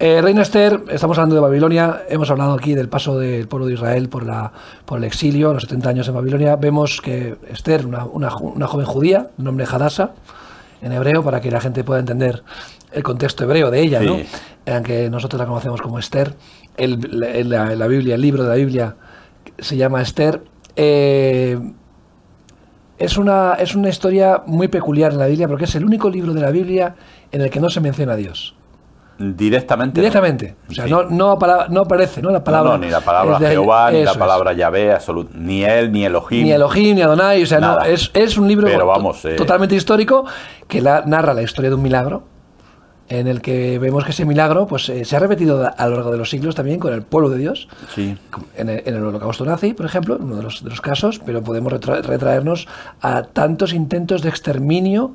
Eh, Reina Esther, estamos hablando de Babilonia, hemos hablado aquí del paso del pueblo de Israel por, la, por el exilio, los 70 años en Babilonia. Vemos que Esther, una, una, una joven judía, nombre Hadassah, en hebreo, para que la gente pueda entender el contexto hebreo de ella, ¿no? aunque nosotros la conocemos como Esther. El, la, la, Biblia, el libro de la Biblia se llama Esther. Eh, es una, es una historia muy peculiar en la Biblia porque es el único libro de la Biblia en el que no se menciona a Dios. Directamente. Directamente. O sea, no, no, no, aparece, ¿no? La palabra. No, ni la palabra Jehová, ni la palabra Yahvé, ni él, ni Elohim. Ni Elohim, ni Adonai. O sea, no, es, es, un libro eh, totalmente histórico que la, narra la historia de un milagro en el que vemos que ese milagro pues, eh, se ha repetido a lo largo de los siglos también con el pueblo de Dios, sí. en, el, en, el, holocausto nazi, por ejemplo, uno de los, de los casos, pero podemos retraernos a tantos intentos de exterminio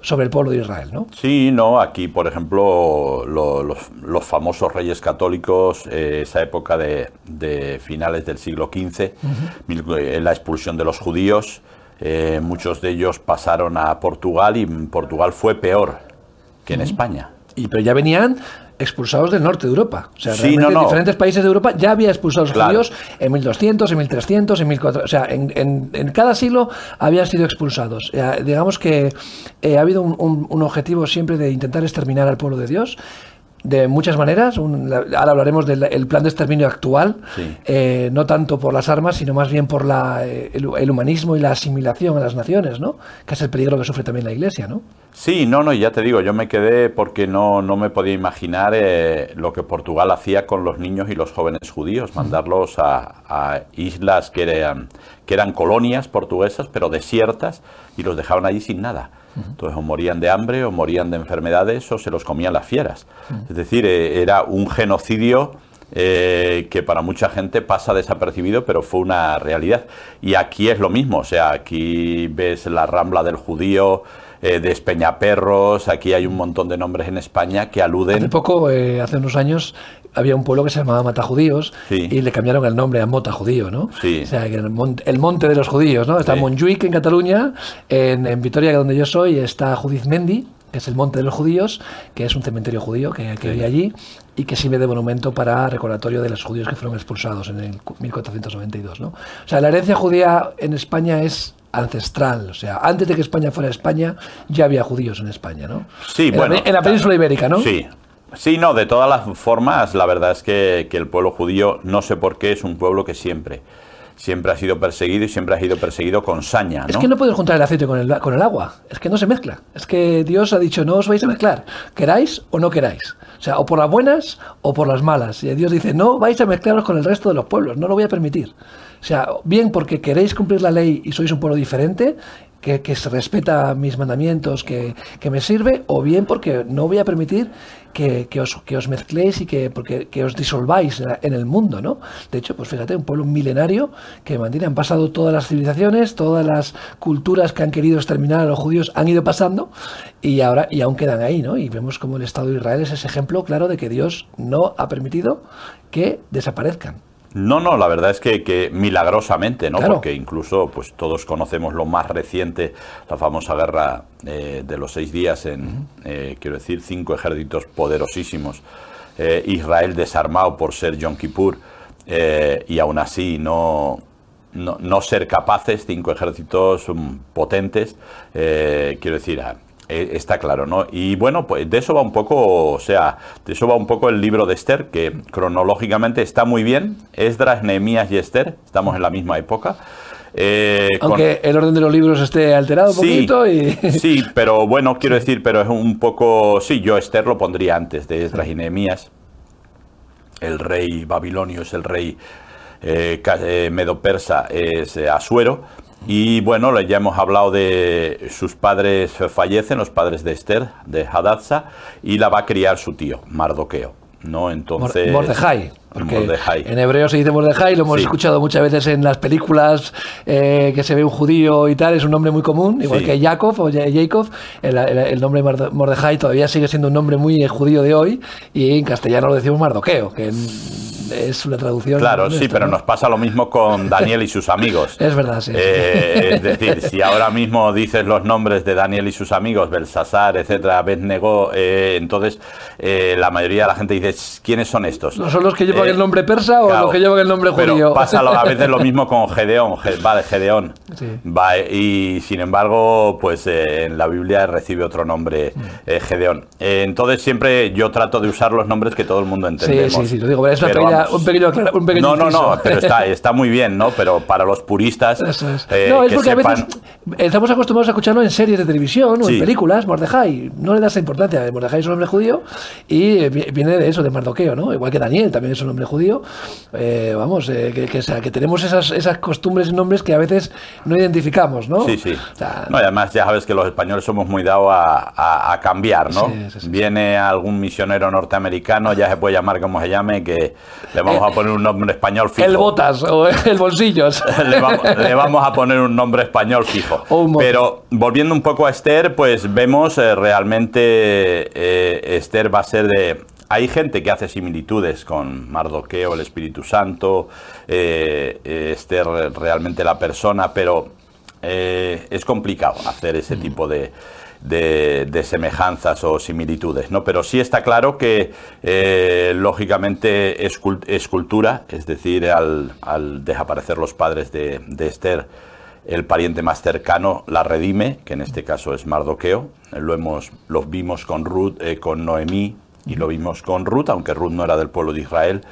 sobre el pueblo de Israel, ¿no? Sí, no, aquí, por ejemplo, lo, los, los, famosos reyes católicos, eh, esa época de, de, finales del siglo XV, uh -huh. la expulsión de los judíos, eh, muchos de ellos pasaron a Portugal y Portugal fue peor que en uh -huh. España. Y pero ya venían expulsados del norte de Europa. O sea, sí, no, no. en diferentes países de Europa ya había expulsado a los claro. judíos en 1200, en 1300, en 1400. O sea, en, en, en cada siglo habían sido expulsados. Eh, digamos que eh, ha habido un, un, un, objetivo siempre de intentar exterminar al pueblo de Dios de muchas maneras. Un, ahora hablaremos del plan de exterminio actual, sí. eh, no tanto por las armas, sino más bien por la, eh, el, el, humanismo y la asimilación a las naciones, ¿no? que es el peligro que sufre también la Iglesia. ¿no? Sí, no, no, ya te digo, yo me quedé porque no, no me podía imaginar eh, lo que Portugal hacía con los niños y los jóvenes judíos, mandarlos a, a islas que eran, que eran colonias portuguesas, pero desiertas, y los dejaban allí sin nada. Entonces, o morían de hambre, o morían de enfermedades, o se los comían las fieras. Es decir, eh, era un genocidio eh, que para mucha gente pasa desapercibido, pero fue una realidad. Y aquí es lo mismo, o sea, aquí ves la rambla del judío, eh, de Espeñaperros, aquí hay un montón de nombres en España que aluden... Hace poco, eh, hace unos años, había un pueblo que se llamaba Matajudíos sí. y le cambiaron el nombre a Mota Judío, ¿no? Sí. O sea, el monte, el monte de los judíos, ¿no? Está sí. Montjuic en Cataluña, en, en Vitoria, donde yo soy, está Judizmendi, que es el Monte de los Judíos, que es un cementerio judío que, que sí. hay allí y que sirve de monumento para recordatorio de los judíos que fueron expulsados en el 1492. ¿no? O sea, la herencia judía en España es ancestral, o sea, antes de que España fuera España ya había judíos en España, ¿no? Sí, en bueno. La, en la península ibérica, ¿no? Sí. Sí, no, de todas las formas, la verdad es que, que el pueblo judío, no sé por qué, es un pueblo que siempre siempre ha sido perseguido y siempre ha sido perseguido con saña. ¿no? Es que no puedes juntar el aceite con el, con el agua, es que no se mezcla. Es que Dios ha dicho, no os vais a mezclar, queráis o no queráis. O sea, o por las buenas o por las malas. Y Dios dice, no vais a mezclaros con el resto de los pueblos, no lo voy a permitir. O sea, bien porque queréis cumplir la ley y sois un pueblo diferente, que, se respeta mis mandamientos, que, me sirve, o bien porque no voy a permitir que, que os, mezcléis y que os disolváis en el mundo, ¿no? De hecho, pues fíjate, un pueblo milenario que mantiene, han pasado todas las civilizaciones, todas las culturas que han querido exterminar a los judíos han ido pasando y ahora y aún quedan ahí, ¿no? Y vemos como el Estado de Israel es ese ejemplo claro de que Dios no ha permitido que desaparezcan. No, no, la verdad es que, que milagrosamente, ¿no? Claro. Porque incluso, pues todos conocemos lo más reciente, la famosa guerra eh, de los seis días en, uh -huh. eh, quiero decir, cinco ejércitos poderosísimos, eh, Israel desarmado por ser Yom Kippur, y aún así no, no, no, ser capaces, cinco ejércitos um, potentes, quiero decir, eh, está claro, ¿no? Y bueno, pues de eso va un poco, o sea, de eso va un poco el libro de Esther, que cronológicamente está muy bien. Esdras, Nehemías y Esther, estamos en la misma época. Eh, Aunque con... el orden de los libros esté alterado un sí, poquito y... Sí, pero bueno, quiero decir, pero es un poco... Sí, yo Esther lo pondría antes de Esdras y Nehemías. El rey babilonio es el rey eh, medo-persa, es Asuero y bueno, ya hemos hablado de sus padres fallecen, los padres de Esther, de Hadassah, y la va a criar su tío, Mardoqueo. ¿no? Entonces. Mordejai. Porque Mordejai. en hebreo se dice Mordejai, lo hemos Sí. escuchado muchas veces en las películas eh, que se ve un judío y tal, es un nombre muy común, igual Sí. que Jacob o Ja- Jacob, el, el- el nombre Mordejai todavía sigue siendo un nombre muy eh, judío de hoy y en castellano lo decimos Mardoqueo, que es una traducción. Claro, sí, pero ¿no? nos pasa lo mismo con Daniel y sus amigos. Es verdad, sí. Eh, es decir, si ahora mismo dices los nombres de Daniel y sus amigos, Belsasar, etcétera, Abednego, eh, entonces la mayoría de la gente dice, ¿quiénes son estos? ¿No son los que llevan Eh, el nombre persa o los que llevan el nombre pero judío? pasa a veces lo mismo con Gedeón, Ge- vale, Gedeón. Sí. Va, y sin embargo, pues eh, en la Biblia recibe otro nombre, Mm. eh, Gedeón. Eh, entonces siempre yo trato de usar los nombres que todo el mundo entendemos. sí, sí, lo digo, pero es una Pero pequeña- vamos, un pequeño, aclara- un pequeño no, no, no, pero está, está muy bien, ¿no? Pero para los puristas, Eso es. no, es que porque sepan... a veces estamos acostumbrados a escucharlo en series de televisión o en películas, Mordejai. No le das importancia. Mordejai es un hombre judío y vi- viene de eso, de Mardoqueo, ¿no? Igual que Daniel también es un hombre judío. Eh, vamos, eh, que, que, o sea, que tenemos esas, esas costumbres y nombres que a veces no identificamos, ¿no? Sí, sí. O sea, No, y además ya sabes que los españoles somos muy dados a, a- a cambiar, ¿no? Sí. Viene algún misionero norteamericano, ya se puede llamar como se llame, que le vamos a poner un nombre español fijo. el botas o el bolsillos. le, vamos, le vamos a poner un nombre español fijo. Pero volviendo un poco a Esther, pues vemos eh, realmente eh, Esther va a ser de... Hay gente que hace similitudes con Mardoqueo, el Espíritu Santo, eh, Esther realmente la persona, pero eh, es complicado hacer ese Mm. tipo de, de- de semejanzas o similitudes, ¿no? Pero sí está claro que, eh, lógicamente, es, cul- es cultura, es decir, al, al desaparecer los padres de, de Esther, el pariente más cercano la redime, que en este caso es Mardoqueo. Lo, hemos, lo vimos con Ruth, eh, con Noemí y lo vimos con Ruth, aunque Ruth no era del pueblo de Israel,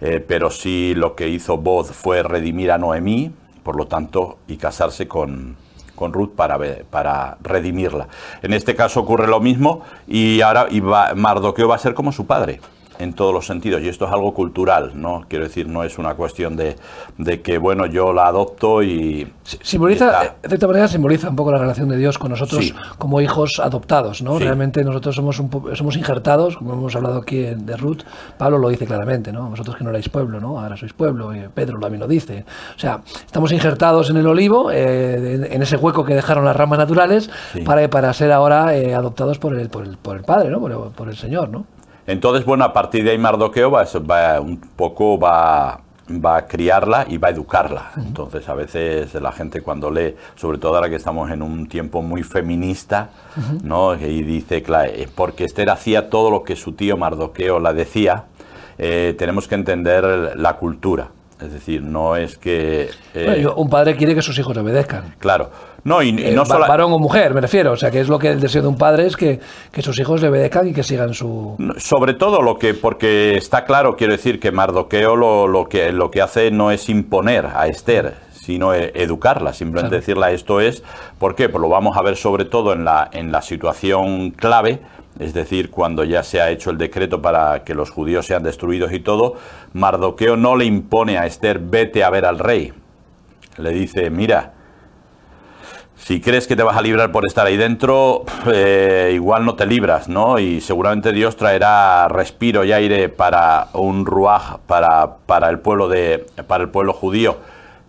eh, pero sí lo que hizo Boz fue redimir a Noemí, por lo tanto, y casarse con, con Ruth para, para redimirla. En este caso ocurre lo mismo y ahora Mardoqueo va a ser como su padre en todos los sentidos y esto es algo cultural, ¿no? Quiero decir, no es una cuestión de, de que, bueno, yo la adopto y... Simboliza, Está. de cierta manera, simboliza un poco la relación de Dios con nosotros Sí. como hijos adoptados, ¿no? Sí. Realmente nosotros somos un somos injertados, como hemos hablado aquí de Ruth. Pablo lo dice claramente, ¿no? Vosotros que no erais pueblo, ¿no? Ahora sois pueblo. y Pedro también lo dice. O sea, estamos injertados en el olivo, eh, en, en ese hueco que dejaron las ramas naturales, Sí. para, para ser ahora eh, adoptados por el, por el, por el Padre, ¿no? Por el, por el Señor, ¿no? Entonces, bueno, a partir de ahí Mardoqueo va, va un poco va, va a criarla y va a educarla. Entonces, a veces la gente cuando lee, sobre todo ahora que estamos en un tiempo muy feminista, ¿no? Y dice, claro, eh, porque Esther hacía todo lo que su tío Mardoqueo la decía, eh, tenemos que entender la cultura. Es decir, no es que... eh, Bueno, un padre quiere que sus hijos le obedezcan. claro. No, y, y Eh, no solo... varón o mujer, me refiero. O sea, que es lo que el deseo de un padre es que, que sus hijos le obedezcan y que sigan su... Sobre todo lo que, porque está claro, quiero decir, que Mardoqueo lo, lo que, lo que hace no es imponer a Esther, sino e- educarla, simplemente Claro. decirle esto es, ¿por qué? Pues lo vamos a ver sobre todo en la, en la situación clave, es decir, cuando ya se ha hecho el decreto para que los judíos sean destruidos y todo, Mardoqueo no le impone a Esther, vete a ver al rey. Le dice, mira, si crees que te vas a librar por estar ahí dentro, eh, igual no te libras, ¿no? Y seguramente Dios traerá respiro y aire para un ruaj, para, para, el, pueblo de, para el pueblo judío.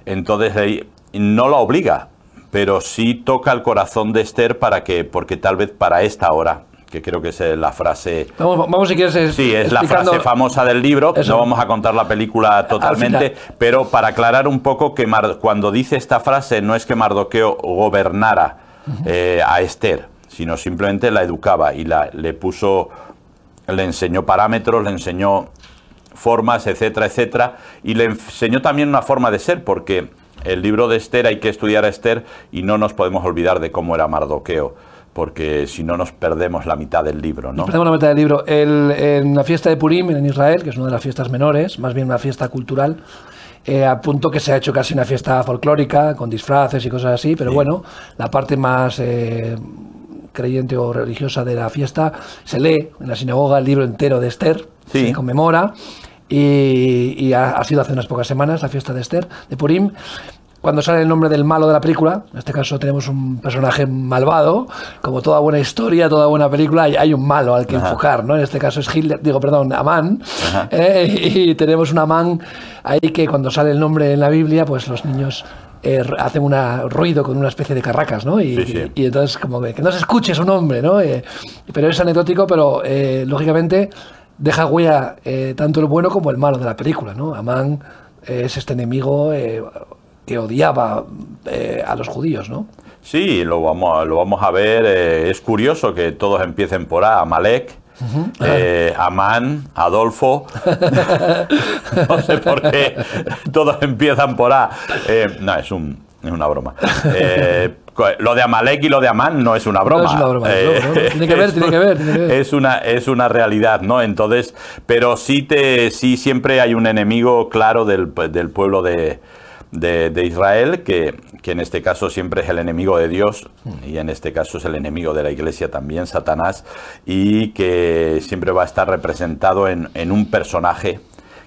Entonces no la obliga, pero sí toca el corazón de Esther para que, porque tal vez para esta hora, que creo que es eh, la frase Vamos, vamos si quieres. es- Sí, es la frase famosa del libro. Eso. No vamos a contar la película totalmente, pero para aclarar un poco que Mar- cuando dice esta frase no es que Mardoqueo gobernara eh, a Esther, sino simplemente la educaba y la, le puso, le enseñó parámetros, le enseñó formas, etcétera, etcétera, y le enseñó también una forma de ser, porque el libro de Esther hay que estudiar a Esther y no nos podemos olvidar de cómo era Mardoqueo, porque si no nos perdemos la mitad del libro, ¿no? Perdemos la mitad del libro. El- en la fiesta de Purim en Israel, que es una de las fiestas menores, más bien una fiesta cultural, eh, a punto que se ha hecho casi una fiesta folclórica, con disfraces y cosas así, pero Sí. bueno, la parte más eh, creyente o religiosa de la fiesta se lee en la sinagoga el libro entero de Esther, Sí. se conmemora, y, y ha, ha sido hace unas pocas semanas la fiesta de Esther, de Purim. Cuando sale el nombre del malo de la película, en este caso tenemos un personaje malvado, como toda buena historia, toda buena película, hay, un malo al que enfocar, ¿no? En este caso es Hitler, digo, perdón, Amán, eh, y tenemos un Amán ahí que cuando sale el nombre en la Biblia, pues los niños eh, hacen un ruido con una especie de carracas, ¿no? Y, entonces como que, no se escuche su nombre, ¿no? Eh, pero es anecdótico, pero lógicamente deja huella tanto el bueno como el malo de la película, ¿no? Amán es este enemigo que odiaba eh, a los judíos, ¿no? Sí, lo vamos, lo vamos a ver. Eh, es curioso que todos empiecen por A, Amalek, eh, Amán, Adolfo. no sé por qué todos empiezan por A. no, es, un, es una broma. lo de Amalek y lo de Amán no es una broma. No es una broma, tiene que ver, tiene que ver, Es una, es una realidad, ¿no? Entonces, pero sí, te, sí siempre hay un enemigo claro del, del pueblo de, de, Israel, que, en este caso siempre es el enemigo de Dios y en este caso es el enemigo de la iglesia también, Satanás, y que siempre va a estar representado en, un personaje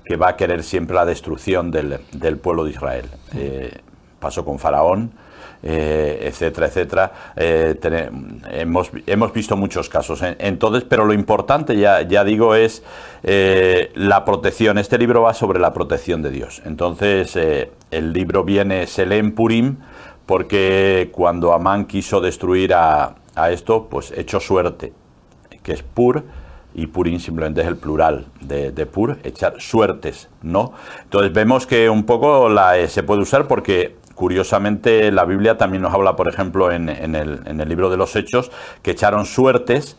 que va a querer siempre la destrucción del, pueblo de Israel. Eh, pasó con Faraón, eh, etcétera, etcétera. Eh, hemos, hemos, visto muchos casos. Entonces, pero lo importante, ya, ya digo, es eh, la protección. Este libro va sobre la protección de Dios. Entonces, el libro viene, se Purim, porque cuando Amán quiso destruir a, esto, pues echó suerte, que es Pur, y Purim simplemente es el plural de, de, Pur, echar suertes, ¿no? Entonces vemos que un poco la, se puede usar porque Curiosamente, la Biblia también nos habla, por ejemplo, en, el, en el libro de los Hechos, que echaron suertes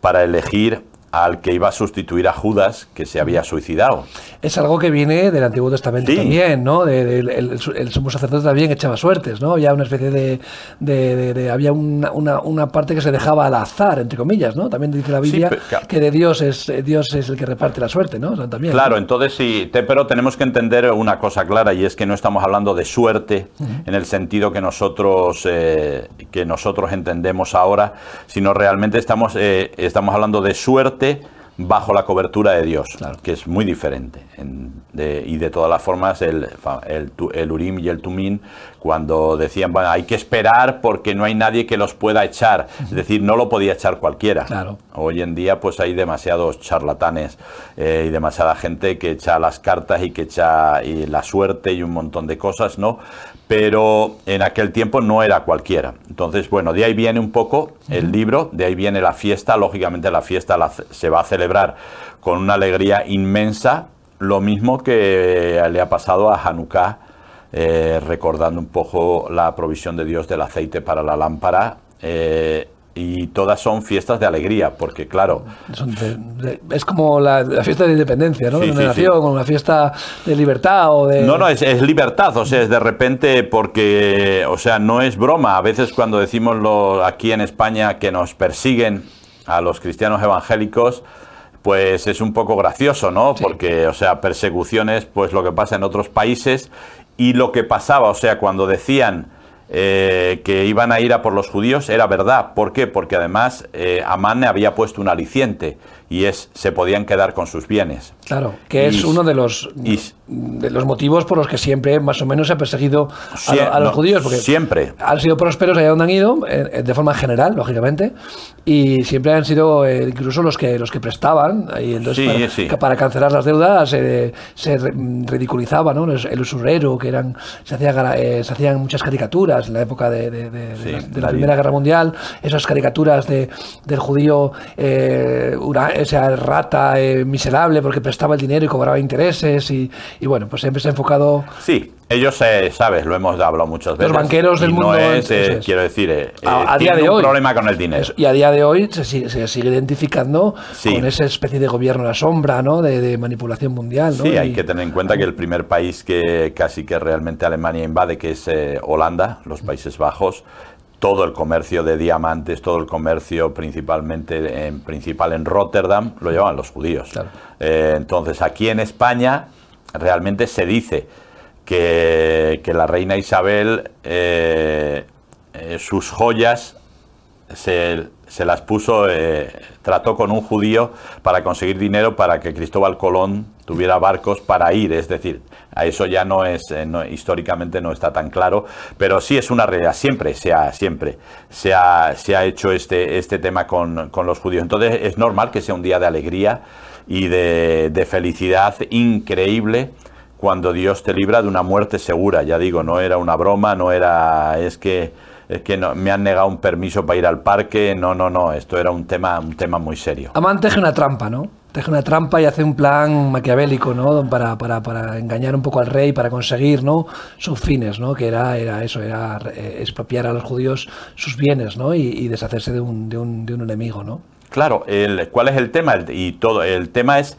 para elegir al que iba a sustituir a Judas, que se había suicidado. Es algo que viene del Antiguo Testamento también, ¿no? el, sumo sacerdote también echaba suertes, ¿no? Había una especie de... había una, parte que se dejaba al azar, entre comillas, ¿no? También dice la Biblia que de Dios es, Dios es el que reparte la suerte, ¿no? también, claro, entonces sí, pero tenemos que entender una cosa clara y es que no estamos hablando de suerte en el sentido que nosotros, eh, que nosotros entendemos ahora, sino realmente estamos, eh, estamos hablando de suerte bajo la cobertura de Dios, que es muy diferente. y de todas las formas, el, el, Urim y el Tumín, cuando decían, bueno, hay que esperar porque no hay nadie que los pueda echar, es decir, no lo podía echar cualquiera. Hoy en día, pues hay demasiados charlatanes eh, y demasiada gente que echa las cartas y que echa y la suerte y un montón de cosas, ¿no? Pero en aquel tiempo no era cualquiera. Entonces, bueno, de ahí viene un poco el libro, de ahí viene la fiesta, lógicamente la fiesta se va a celebrar con una alegría inmensa, lo mismo que le ha pasado a Hanukkah, eh, recordando un poco la provisión de Dios del aceite para la lámpara. Eh, y todas son fiestas de alegría, porque claro... es como la, fiesta de independencia, ¿no? de una nación, una fiesta de libertad o de... No, no, es, libertad, o sea, es de repente porque, o sea, no es broma. A veces cuando decimos lo, aquí en España que nos persiguen a los cristianos evangélicos, pues es un poco gracioso, ¿no? Porque, o sea, persecuciones, pues lo que pasa en otros países y lo que pasaba, o sea, cuando decían eh, que iban a ir a por los judíos era verdad. ¿Por qué? Porque además eh, Amán había puesto un aliciente y es se podían quedar con sus bienes. Claro, que es uno de los de los motivos por los que siempre más o menos se ha perseguido a, los judíos porque siempre han sido prósperos allá donde han ido de forma general, lógicamente, y siempre han sido eh, incluso los que los que prestaban y entonces para, cancelar las deudas eh, se ridiculizaba, ¿no? El usurero que eran se, hacía, eh, se hacían muchas caricaturas en la época de, la, Primera Guerra Mundial, esas caricaturas de, del judío esa rata eh, miserable porque prestaba el dinero y cobraba intereses y, bueno, pues siempre se ha enfocado... Sí, ellos, eh, sabes, lo hemos hablado muchas veces. Los banqueros del mundo. Eh, quiero decir, a, día de un hoy, problema con el dinero. y a día de hoy se sigue, identificando con esa especie de gobierno a la sombra, ¿no? De, manipulación mundial. Sí, hay que tener en cuenta que el primer país que casi que realmente Alemania invade, que es Holanda, los Países Bajos, todo el comercio de diamantes, todo el comercio principalmente en, principal en Rotterdam, lo llevan los judíos. Eh, entonces, aquí en España realmente se dice que, la reina Isabel, eh, eh, sus joyas se, se las puso, eh, trató con un judío para conseguir dinero para que Cristóbal Colón tuviera barcos para ir, es decir, a eso ya no es, eh, históricamente no está tan claro, pero sí es una realidad, siempre se ha, siempre se ha, se ha hecho este, este tema con, con, los judíos. Entonces es normal que sea un día de alegría y de, de felicidad increíble cuando Dios te libra de una muerte segura, ya digo, no era una broma, no era, es que es que no, me han negado un permiso para ir al parque. No, no, no, esto era un tema, un tema muy serio. Amán teje una trampa, ¿no? Teje una trampa y hace un plan maquiavélico, ¿no? Para, para, para engañar un poco al rey, para conseguir, ¿no? Sus fines, ¿no? Que era, era eso, era eh, expropiar a los judíos sus bienes, ¿no? Y, deshacerse de un, de, un, de un, enemigo, ¿no? Claro, el, ¿cuál es el tema? y todo, el tema es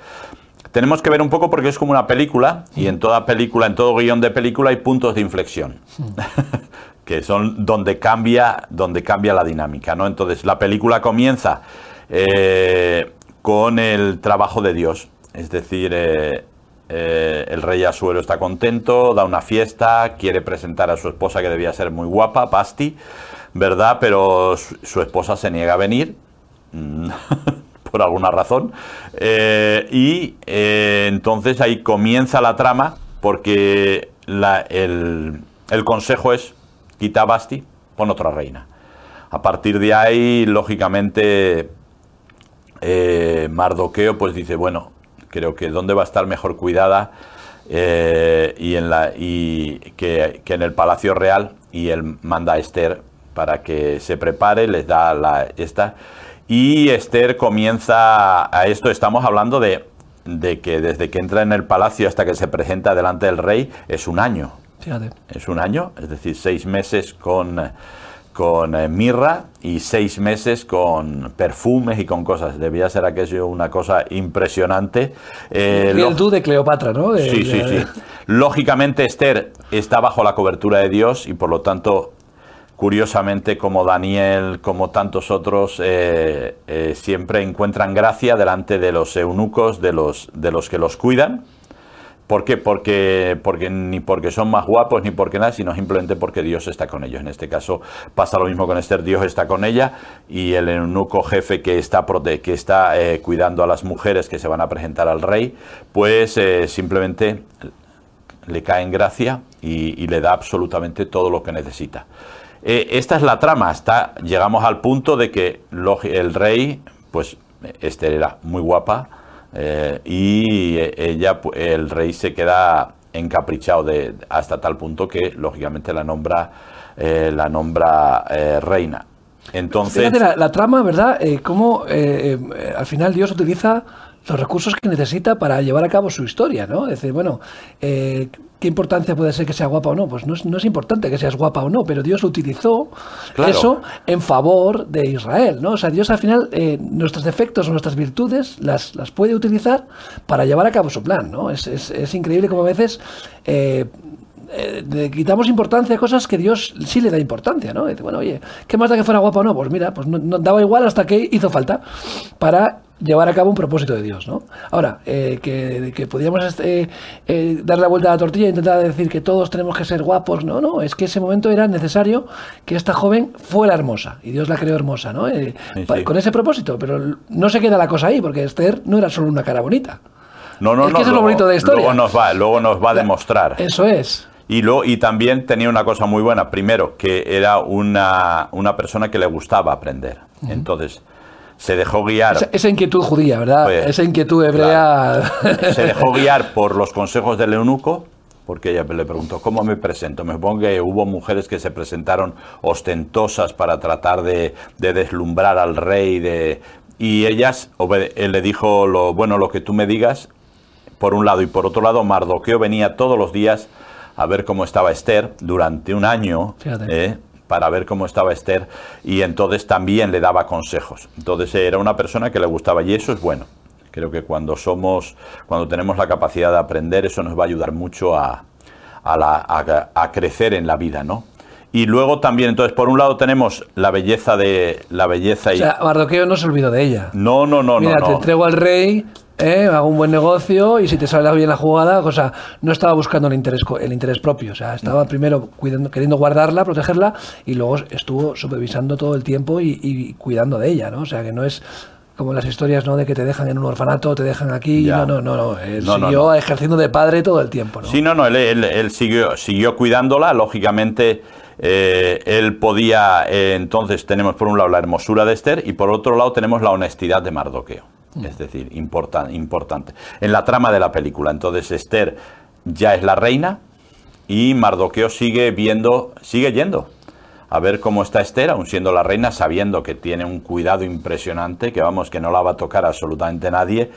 tenemos que ver un poco porque es como una película y en toda película, en todo guion de película hay puntos de inflexión. que son donde cambia, donde cambia la dinámica, ¿no? Entonces la película comienza eh, con el trabajo de Dios, es decir, eh, eh, el rey Asuero está contento, da una fiesta, quiere presentar a su esposa que debía ser muy guapa, Pasti, ¿verdad? Pero su, esposa se niega a venir. Mm, por alguna razón. y entonces ahí comienza la trama porque el, el consejo es quita Basti, pon otra reina. A partir de ahí, lógicamente, eh, Mardoqueo pues dice, bueno, creo que dónde va a estar mejor cuidada eh, y, en la, y que, en el Palacio Real y él manda a Esther para que se prepare, les da la esta y Esther comienza a esto, estamos hablando de, de que desde que entra en el palacio hasta que se presenta delante del rey es un año. Es un año, es decir, seis meses con, con eh, mirra y seis meses con perfumes y con cosas. Debía ser aquello una cosa impresionante. Eh, tú de Cleopatra, ¿no? sí, sí, sí. Lógicamente Esther está bajo la cobertura de Dios y por lo tanto curiosamente como Daniel, como tantos otros, eh, eh, siempre encuentran gracia delante de los eunucos, de los, de los que los cuidan. ¿Por qué? Porque, porque ni porque son más guapos ni porque nada, sino simplemente porque Dios está con ellos. En este caso pasa lo mismo con Esther, Dios está con ella y el eunuco jefe que está, que está eh, cuidando a las mujeres que se van a presentar al rey, pues eh, simplemente le cae en gracia y, le da absolutamente todo lo que necesita. Eh, esta es la trama, hasta llegamos al punto de que el rey, pues Esther era muy guapa, eh, y ella, el rey se queda encaprichado de, hasta tal punto que lógicamente la nombra, eh, la nombra eh, reina. Entonces, la, trama, ¿verdad? cómo al final Dios utiliza los recursos que necesita para llevar a cabo su historia, ¿no? Es decir, bueno, ¿qué importancia puede ser que sea guapa o no? Pues no es, no es importante que seas guapa o no, pero Dios utilizó eso en favor de Israel, ¿no? O sea, Dios al final nuestros defectos o nuestras virtudes las, las puede utilizar para llevar a cabo su plan, ¿no? Es, es, es increíble como a veces le quitamos importancia a cosas que Dios sí le da importancia, ¿no? Dice, bueno, oye, ¿qué más da que fuera guapa o no? Pues mira, pues no, daba igual hasta que hizo falta para llevar a cabo un propósito de Dios, ¿no? Ahora, eh, que, que podíamos este, eh, dar la vuelta a la tortilla e intentar decir que todos tenemos que ser guapos, no, no, es que ese momento era necesario que esta joven fuera hermosa, y Dios la creó hermosa, ¿no? Eh, con ese propósito, pero no se queda la cosa ahí, porque Esther no era solo una cara bonita. No, no, es no. Que eso es lo bonito de la historia. Luego nos va, luego nos va a demostrar. Eso es. Y, lo, y también tenía una cosa muy buena. Primero, que era una, una persona que le gustaba aprender. Entonces, se dejó guiar. Esa, inquietud judía, ¿verdad? Pues, esa inquietud hebrea. Se dejó guiar por los consejos del eunuco, porque ella le preguntó, ¿cómo me presento? Me supongo que hubo mujeres que se presentaron ostentosas para tratar de, de deslumbrar al rey, de, y ellas, él le dijo, lo, bueno, lo que tú me digas, por un lado, y por otro lado, Mardoqueo venía todos los días a ver cómo estaba Esther durante un año. ¿eh? para ver cómo estaba Esther y entonces también le daba consejos. Entonces era una persona que le gustaba y eso es bueno. Creo que cuando somos, cuando tenemos la capacidad de aprender, eso nos va a ayudar mucho a, a, crecer en la vida, ¿no? Y luego también, entonces, por un lado tenemos la belleza de la belleza y. O sea, Mardoqueo no se olvidó de ella. No, no, no, Mira, te entrego al rey, ¿eh? hago un buen negocio y si te sale bien la jugada, o sea, no estaba buscando el interés, el interés propio, o sea, estaba primero cuidando, queriendo guardarla, protegerla y luego estuvo supervisando todo el tiempo y, y cuidando de ella, ¿no? O sea, que no es como las historias, ¿no? De que te dejan en un orfanato, te dejan aquí, Ya. no, no, no, no, él no, siguió no. ejerciendo de padre todo el tiempo, ¿no? Sí, no, no, él, él- él siguió, siguió cuidándola, lógicamente eh, él podía, eh, entonces tenemos por un lado la hermosura de Esther y por otro lado tenemos la honestidad de Mardoqueo, es decir, importan- importante. En la trama de la película, entonces Esther ya es la reina y Mardoqueo sigue viendo, sigue yendo a ver cómo está Esther, aun siendo la reina, sabiendo que tiene un cuidado impresionante, que vamos, que no la va a tocar absolutamente nadie.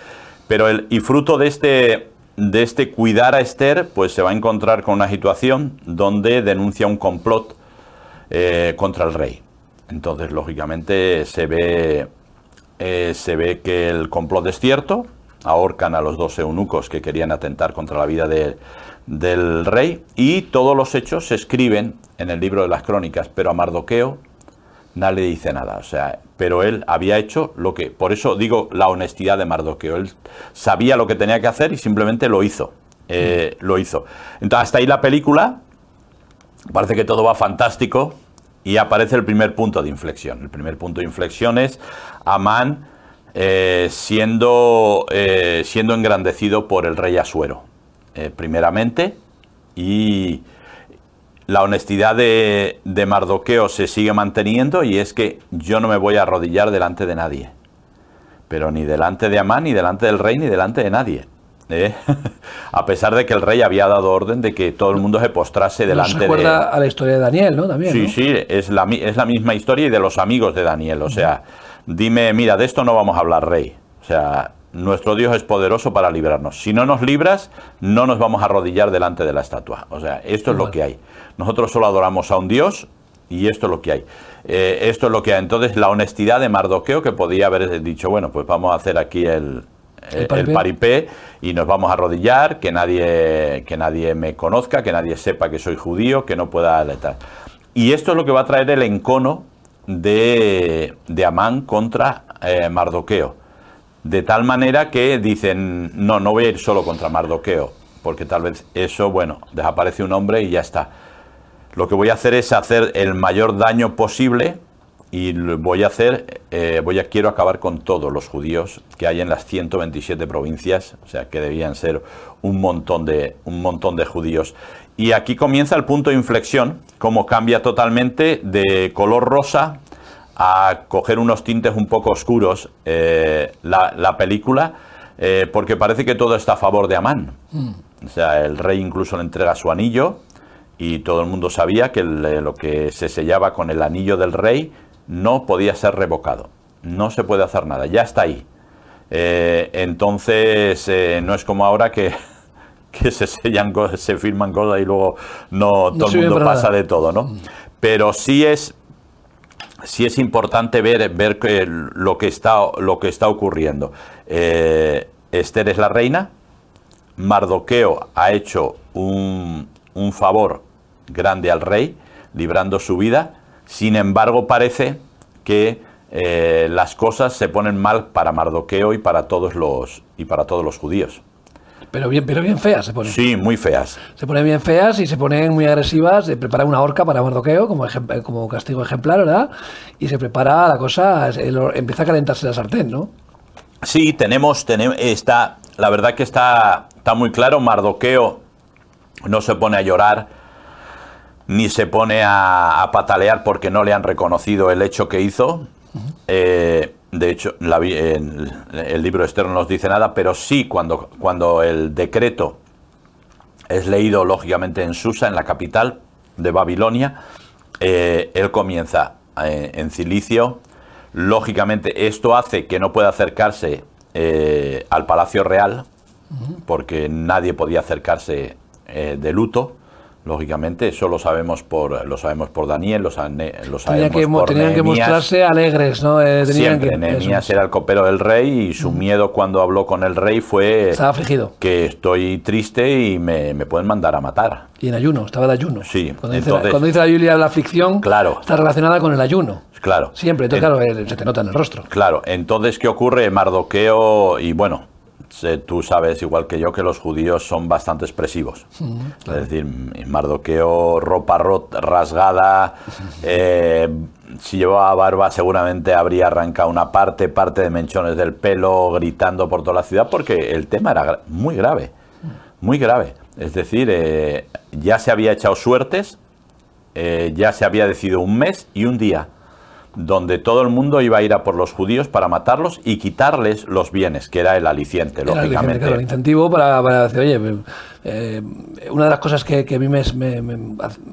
Pero el, y fruto de este, de este cuidar a Esther, pues se va a encontrar con una situación donde denuncia un complot eh, contra el rey. Entonces, lógicamente, se ve, eh, se ve que el complot es cierto, ahorcan a los dos eunucos que querían atentar contra la vida de- del rey y todos los hechos se escriben en el libro de las crónicas, pero a Mardoqueo nadie le dice nada, o sea, pero él había hecho lo que, por eso digo la honestidad de Mardoqueo, él sabía lo que tenía que hacer y simplemente lo hizo, eh, lo hizo. Entonces, hasta ahí la película, parece que todo va fantástico y aparece el primer punto de inflexión. El primer punto de inflexión es Amán eh, siendo, eh, siendo engrandecido por el rey Asuero, eh, primeramente, y la honestidad de, de Mardoqueo se sigue manteniendo y es que yo no me voy a arrodillar delante de nadie, pero ni delante de Amán, ni delante del rey, ni delante de nadie. ¿Eh? a pesar de que el rey había dado orden de que todo el mundo se postrase delante de recuerda a la historia de Daniel, ¿no? También, Sí, ¿no? sí, es la, es la misma historia y de los amigos de Daniel. O sea, dime, mira, de esto no vamos a hablar, rey. O sea, nuestro Dios es poderoso para librarnos. Si no nos libras, no nos vamos a arrodillar delante de la estatua. O sea, esto es lo que hay. Nosotros solo adoramos a un Dios y esto es lo que hay. Eh, esto es lo que hay. Entonces, la honestidad de Mardoqueo, que podía haber dicho, bueno, pues vamos a hacer aquí el, El el paripé. y nos vamos a arrodillar, que nadie, que nadie me conozca, que nadie sepa que soy judío, que no pueda letar. Y esto es lo que va a traer el encono de, de Amán contra eh, Mardoqueo. De tal manera que dicen, no, no voy a ir solo contra Mardoqueo, porque tal vez eso, bueno, desaparece un hombre y ya está. Lo que voy a hacer es hacer el mayor daño posible y voy a hacer, eh, voy a quiero acabar con todos los judíos que hay en las 127 provincias, o sea que debían ser un montón de un montón de judíos. Y aquí comienza el punto de inflexión, como cambia totalmente de color rosa a coger unos tintes un poco oscuros eh, la, la película, eh, porque parece que todo está a favor de Amán. O sea, el rey incluso le entrega su anillo y todo el mundo sabía que lo que se sellaba con el anillo del rey no podía ser revocado. No se puede hacer nada, ya está ahí. Eh, entonces, eh, no es como ahora que, que se sellan, cosas, se firman cosas y luego no, todo el mundo pasa nada. de todo, ¿no? Pero sí es sí es importante ver, ver que lo, que está, lo que está ocurriendo. Eh, Esther es la reina, Mardoqueo ha hecho un, un favor grande al rey, librando su vida, sin embargo parece que eh, las cosas se ponen mal para Mardoqueo y para todos los, y para todos los judíos. Pero bien, pero bien feas se ponen. Sí, muy feas. Se ponen bien feas y se ponen muy agresivas. Se prepara una horca para Mardoqueo como, ejem- como castigo ejemplar, ¿verdad? Y se prepara la cosa, el- empieza a calentarse la sartén, ¿no? Sí, tenemos, tenemos, está, la verdad que está, está muy claro, Mardoqueo no se pone a llorar, ni se pone a, patalear porque no le han reconocido el hecho que hizo. Eh, de hecho, la en- el libro Esther no nos dice nada, pero sí cuando, cuando el decreto es leído lógicamente en Susa, en la capital de Babilonia, eh, él comienza eh, en Cilicio. Lógicamente esto hace que no pueda acercarse al Palacio Real, porque nadie podía acercarse de luto. Lógicamente, eso lo sabemos por lo sabemos por Daniel, lo, sane- lo sabemos que, por tenían que mostrarse alegres, ¿no? Eh, tenían Siempre, que, Nehemías eso. era el copero del rey y su miedo cuando habló con el rey fue Estaba afligido que estoy triste y me, me pueden mandar a matar. y en ayuno, estaba de ayuno. Sí, Cuando, dice, entonces- cuando dice la Biblia la aflicción, Claro. está relacionada con el ayuno. Claro. Siempre, entonces, En- claro, eh, se te nota en el rostro. Claro, entonces, ¿qué ocurre? Mardoqueo, y bueno, tú sabes igual que yo que los judíos son bastante expresivos. Es decir, Mardoqueo, ropa rasgada, eh, si llevaba barba seguramente habría arrancado una parte, parte de menchones del pelo, gritando por toda la ciudad, porque el tema era muy grave, muy grave. Es decir, eh, ya se había echado suertes, eh, ya se había decidido un mes y un día donde todo el mundo iba a ir a por los judíos para matarlos y quitarles los bienes, que era el aliciente, lógicamente. el incentivo para, para decir, oye, eh, una de las cosas que, a mí me,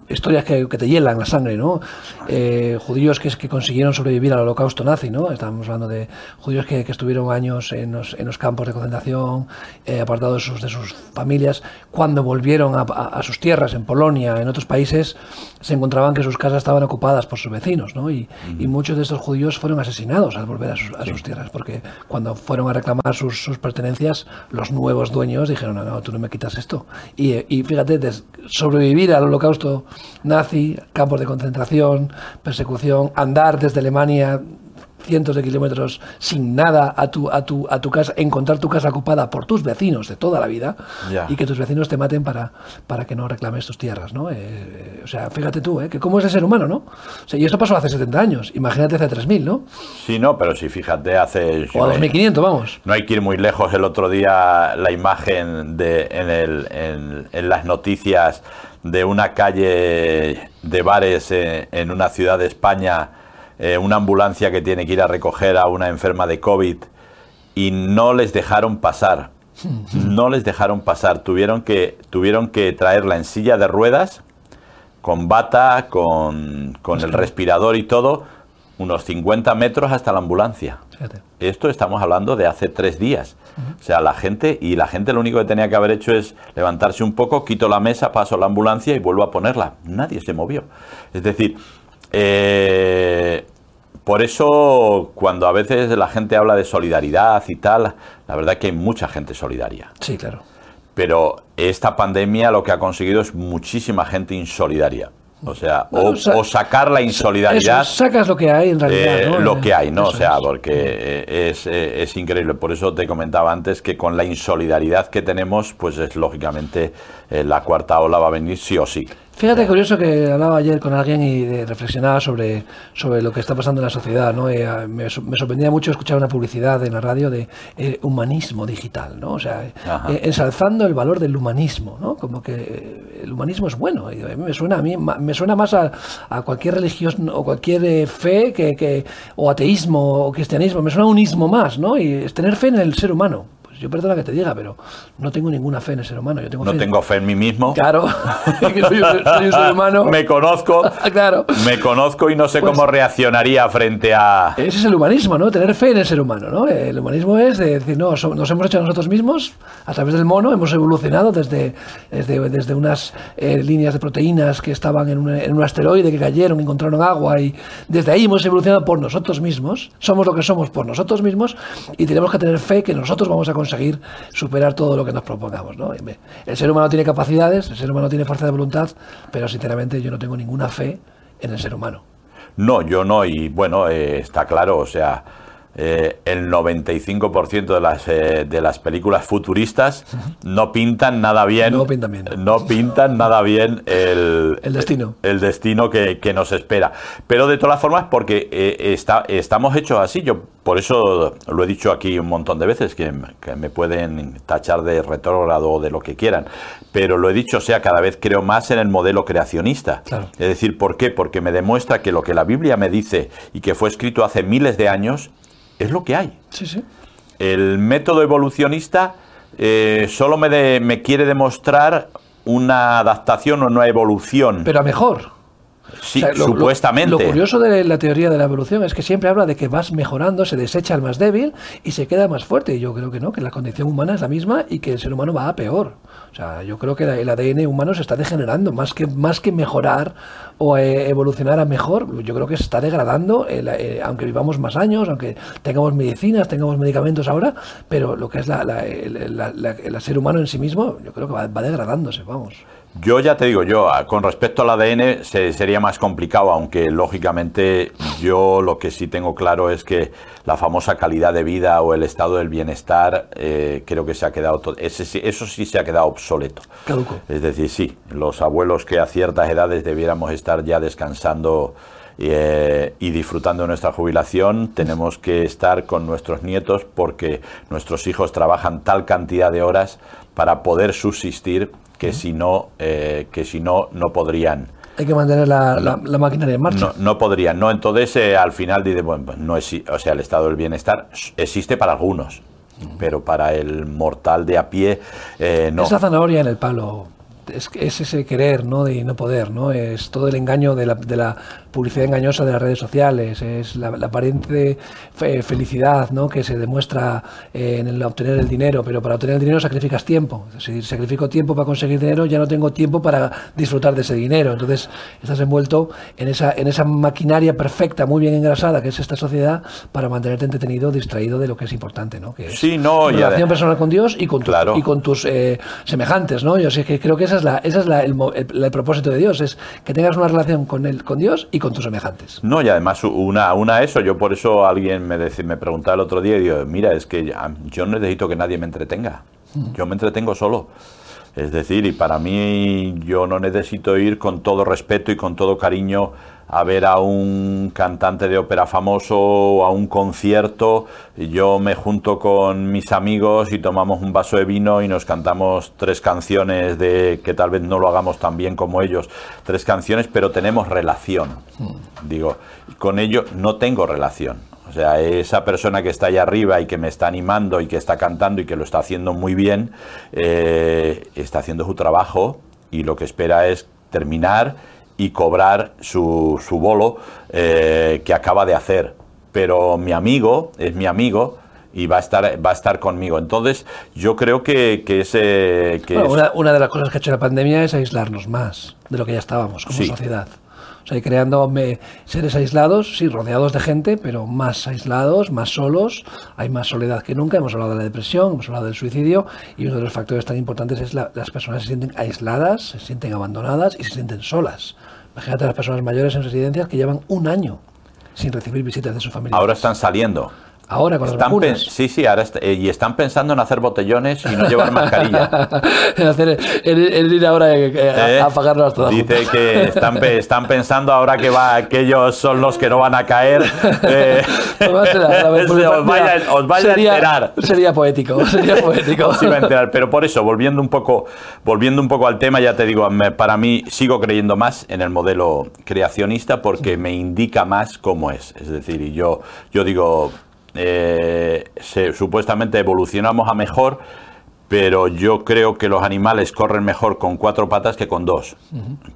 historias que, te hielan la sangre, ¿no? Eh, judíos que, que consiguieron sobrevivir al holocausto nazi, ¿no? Estamos hablando de judíos que, estuvieron años en los, en los, campos de concentración, eh, apartados de sus, de sus, familias, cuando volvieron a, sus tierras, en Polonia, en otros países, se encontraban que sus casas estaban ocupadas por sus vecinos, ¿no? Y, muchos de estos judíos fueron asesinados al volver a sus, tierras, porque cuando fueron a reclamar sus, sus pertenencias, los nuevos dueños dijeron, no, no, tú no me quitas esto, y, fíjate, sobrevivir al holocausto nazi, campos de concentración, persecución, andar desde Alemania cientos de kilómetros sin nada a tu, a tu, a tu casa, encontrar tu casa ocupada por tus vecinos de toda la vida y que tus vecinos te maten para, para que no reclames tus tierras, ¿no? Eh, o sea, fíjate tú, ¿eh? Que cómo es el ser humano, ¿no? y esto pasó hace 70 años, imagínate hace 3.000, ¿no? Sí, no, pero si fíjate hace... O a 2.500, vamos. No hay que ir muy lejos. El otro día la imagen de, en, el, en, en las noticias de una calle de bares en, en una ciudad de España eh, una ambulancia que tiene que ir a recoger a una enferma de COVID y no les dejaron pasar. No les dejaron pasar. Tuvieron que, tuvieron que traerla en silla de ruedas, con bata, con, el respirador y todo, unos 50 metros hasta la ambulancia. Esto estamos hablando de hace tres días. O sea, la gente, y la gente lo único que tenía que haber hecho es levantarse un poco, quito la mesa, paso la ambulancia y vuelvo a ponerla. Nadie se movió. Es decir, eh, por eso, cuando a veces la gente habla de solidaridad y tal, la verdad que hay mucha gente solidaria. Sí, claro. Pero esta pandemia lo que ha conseguido es muchísima gente insolidaria. O sea, o, sacar la insolidaridad. sacas lo que hay en realidad. Eh, lo que hay, ¿no? o sea, porque es, es, increíble. Por eso te comentaba antes que con la insolidaridad que tenemos, pues es lógicamente eh, la cuarta ola va a venir sí o sí. Fíjate, curioso que hablaba ayer con alguien y reflexionaba sobre, sobre lo que está pasando en la sociedad. ¿no? Eh, me, sorprendía mucho escuchar una publicidad en la radio de eh, humanismo digital, ¿no? o sea, eh, ensalzando el valor del humanismo, ¿no? como que el humanismo es bueno. Y a me suena, a mí me suena más a, cualquier religión o cualquier fe que, que, o ateísmo o cristianismo, me suena a un ismo más, ¿no? y es tener fe en el ser humano yo perdona que te diga, pero no tengo ninguna fe en el ser humano. Yo tengo no tengo fe en mí mismo. Claro, que soy, un ser humano. me conozco. claro. Me conozco y no sé pues cómo reaccionaría frente a. Ese es el humanismo, ¿no? Tener fe en el ser humano, ¿no? El humanismo es decir, no, nos hemos hecho nosotros mismos a través del mono, hemos evolucionado desde, desde, desde unas eh, líneas de proteínas que estaban en un, en un asteroide que cayeron, encontraron agua y desde ahí hemos evolucionado por nosotros mismos. Somos lo que somos por nosotros mismos y tenemos que tener fe que nosotros vamos a conseguir conseguir superar todo lo que nos propongamos. ¿no? El ser humano tiene capacidades, el ser humano tiene fuerza de voluntad, pero sinceramente yo no tengo ninguna fe en el ser humano. No, yo no, y bueno, eh, está claro, o sea, eh, el 95% de las, eh, de las películas futuristas no pintan nada bien. No pintan bien. No pintan nada bien el, el destino. El destino que, nos espera. Pero de todas formas, porque eh, está, estamos hechos así. Yo por eso lo he dicho aquí un montón de veces, que, me pueden tachar de retrógrado o de lo que quieran. Pero lo he dicho, o sea, cada vez creo más en el modelo creacionista. Es decir, ¿por qué? Porque me demuestra que lo que la Biblia me dice y que fue escrito hace miles de años es lo que hay. Sí, sí. El método evolucionista eh, solo me, me quiere demostrar una adaptación o una evolución. Pero a mejor. Sí, supuestamente. Lo, curioso de la teoría de la evolución es que siempre habla de que vas mejorando, se desecha el más débil y se queda más fuerte. Y yo creo que no, que la condición humana es la misma y que el ser humano va a peor. O sea, yo creo que el ADN humano se está degenerando, más que, más que mejorar o eh, evolucionar a mejor, yo creo que se está degradando, eh, aunque vivamos más años, aunque tengamos medicinas, tengamos medicamentos ahora, pero lo que es el, ser humano en sí mismo, yo creo que va degradándose, vamos. Yo ya te digo, yo con respecto al ADN sería más complicado, aunque lógicamente yo lo que sí tengo claro es que la famosa calidad de vida o el estado del bienestar eh, creo que se ha quedado, eso sí se ha quedado obsoleto. Caduco. Es decir, sí, los abuelos que a ciertas edades debiéramos estar ya descansando eh, y disfrutando de nuestra jubilación, tenemos que estar con nuestros nietos porque nuestros hijos trabajan tal cantidad de horas para poder subsistir que si no, eh, que si no, no podrían. Hay que mantener la, la, maquinaria en marcha. No, no podrían, no. Entonces, eh, al final, dice, bueno, pues no es, o sea, el estado del bienestar existe para algunos, pero para el mortal de a pie, eh, no. Es la zanahoria en el palo es, es, ese querer ¿no? de no poder, ¿no? es todo el engaño de la, de la publicidad engañosa de las redes sociales, es la, aparente felicidad ¿no? que se demuestra eh, en el obtener el dinero, pero para obtener el dinero sacrificas tiempo. Si sacrifico tiempo para conseguir dinero, ya no tengo tiempo para disfrutar de ese dinero. Entonces estás envuelto en esa, en esa maquinaria perfecta, muy bien engrasada, que es esta sociedad, para mantenerte entretenido, distraído de lo que es importante, ¿no? que es sí, no, tu relación personal con Dios y con, y con tus eh, semejantes. ¿no? Yo sé que creo que esa es, la, esa es la, el, el, propósito de Dios, es que tengas una relación con, el, con Dios y con tus semejantes. No, y además una, una eso, yo por eso alguien me, me preguntaba el otro día y digo, mira, es que yo no necesito que nadie me entretenga, mm. yo me entretengo solo. Es decir, y para mí yo no necesito ir con todo respeto y con todo cariño a ver a un cantante de ópera famoso o a un concierto. Yo me junto con mis amigos y tomamos un vaso de vino y nos cantamos tres canciones de que tal vez no lo hagamos tan bien como ellos, tres canciones, pero tenemos relación. Mm. Digo, con ello no tengo relación. O sea, esa persona que está allá arriba y que me está animando y que está cantando y que lo está haciendo muy bien, eh, está haciendo su trabajo y lo que espera es terminar y cobrar su, su bolo eh, que acaba de hacer. Pero mi amigo es mi amigo y va a estar va a estar conmigo. Entonces, yo creo que, que, ese, que una, una, de las cosas que ha hecho la pandemia es aislarnos más de lo que ya estábamos como sociedad. O sea, creando seres aislados, sí, rodeados de gente, pero más aislados, más solos, hay más soledad que nunca. Hemos hablado de la depresión, hemos hablado del suicidio, y uno de los factores tan importantes es la, las personas se sienten aisladas, se sienten abandonadas y se sienten solas. Imagínate a las personas mayores en residencias que llevan un año sin recibir visitas de su familia. Ahora están saliendo. Ahora con están las Sí, sí, ahora eh, y están pensando en hacer botellones y no llevar mascarilla. en, hacer, ir ahora eh, eh, a, ¿Eh? apagarlas todas. Dice que están, están pensando ahora que va que ellos son los que no van a caer. Eh, os vaya, os vaya sería, a enterar. Sería poético, sería poético. os iba a enterar, pero por eso, volviendo un poco, volviendo un poco al tema, ya te digo, para mí sigo creyendo más en el modelo creacionista porque me indica más cómo es. Es decir, y yo, yo digo, eh, supuestamente evolucionamos a mejor, pero yo creo que los animales corren mejor con cuatro patas que con dos.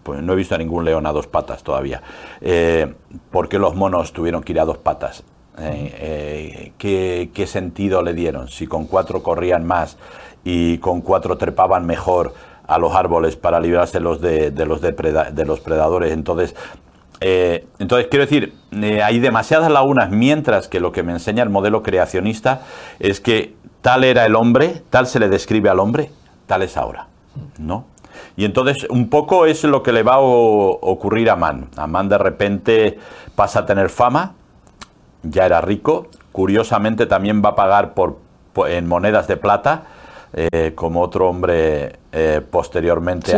Pues no he visto a ningún león a dos patas todavía. Eh, ¿Por qué los monos tuvieron que ir a dos patas? Eh, ¿qué, sentido le dieron? Si con cuatro corrían más y con cuatro trepaban mejor a los árboles para librarse los de, los, de los predadores. Entonces, eh, entonces, quiero decir, eh, hay demasiadas lagunas, mientras que lo que me enseña el modelo creacionista es que tal era el hombre, tal se le describe al hombre, tal es ahora, ¿no? Y entonces, un poco es lo que le va a ocurrir a Man. Amán de repente pasa a tener fama, ya era rico, curiosamente también va a pagar por, en monedas de plata, eh, como otro hombre posteriormente,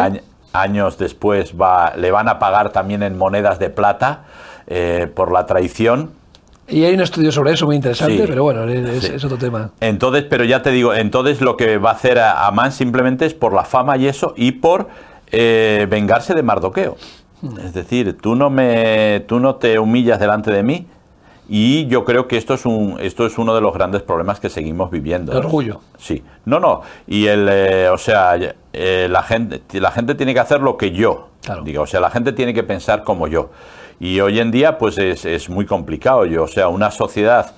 años después va, le van a pagar también en monedas de plata eh, por la traición. Y hay un estudio sobre eso muy interesante, pero bueno, es, otro tema. Entonces, pero ya te digo, entonces lo que va a hacer Amán simplemente es por la fama y eso, y por eh, vengarse de Mardoqueo. Hmm. Es decir, tú no, me, tú no te humillas delante de mí, y yo creo que esto es, un, esto es uno de los grandes problemas que seguimos viviendo. El orgullo. Sí. No, no. Y el, eh, o sea, eh, la, gente, la gente tiene que hacer lo que yo. Digo, o sea, la gente tiene que pensar como yo. Y hoy en día, pues es, es muy complicado. Yo, o sea, una sociedad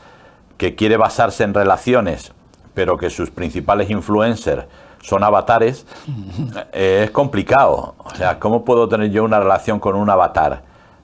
que quiere basarse en relaciones, pero que sus principales influencers son avatares, eh, es complicado. O sea, ¿cómo puedo tener yo una relación con un avatar?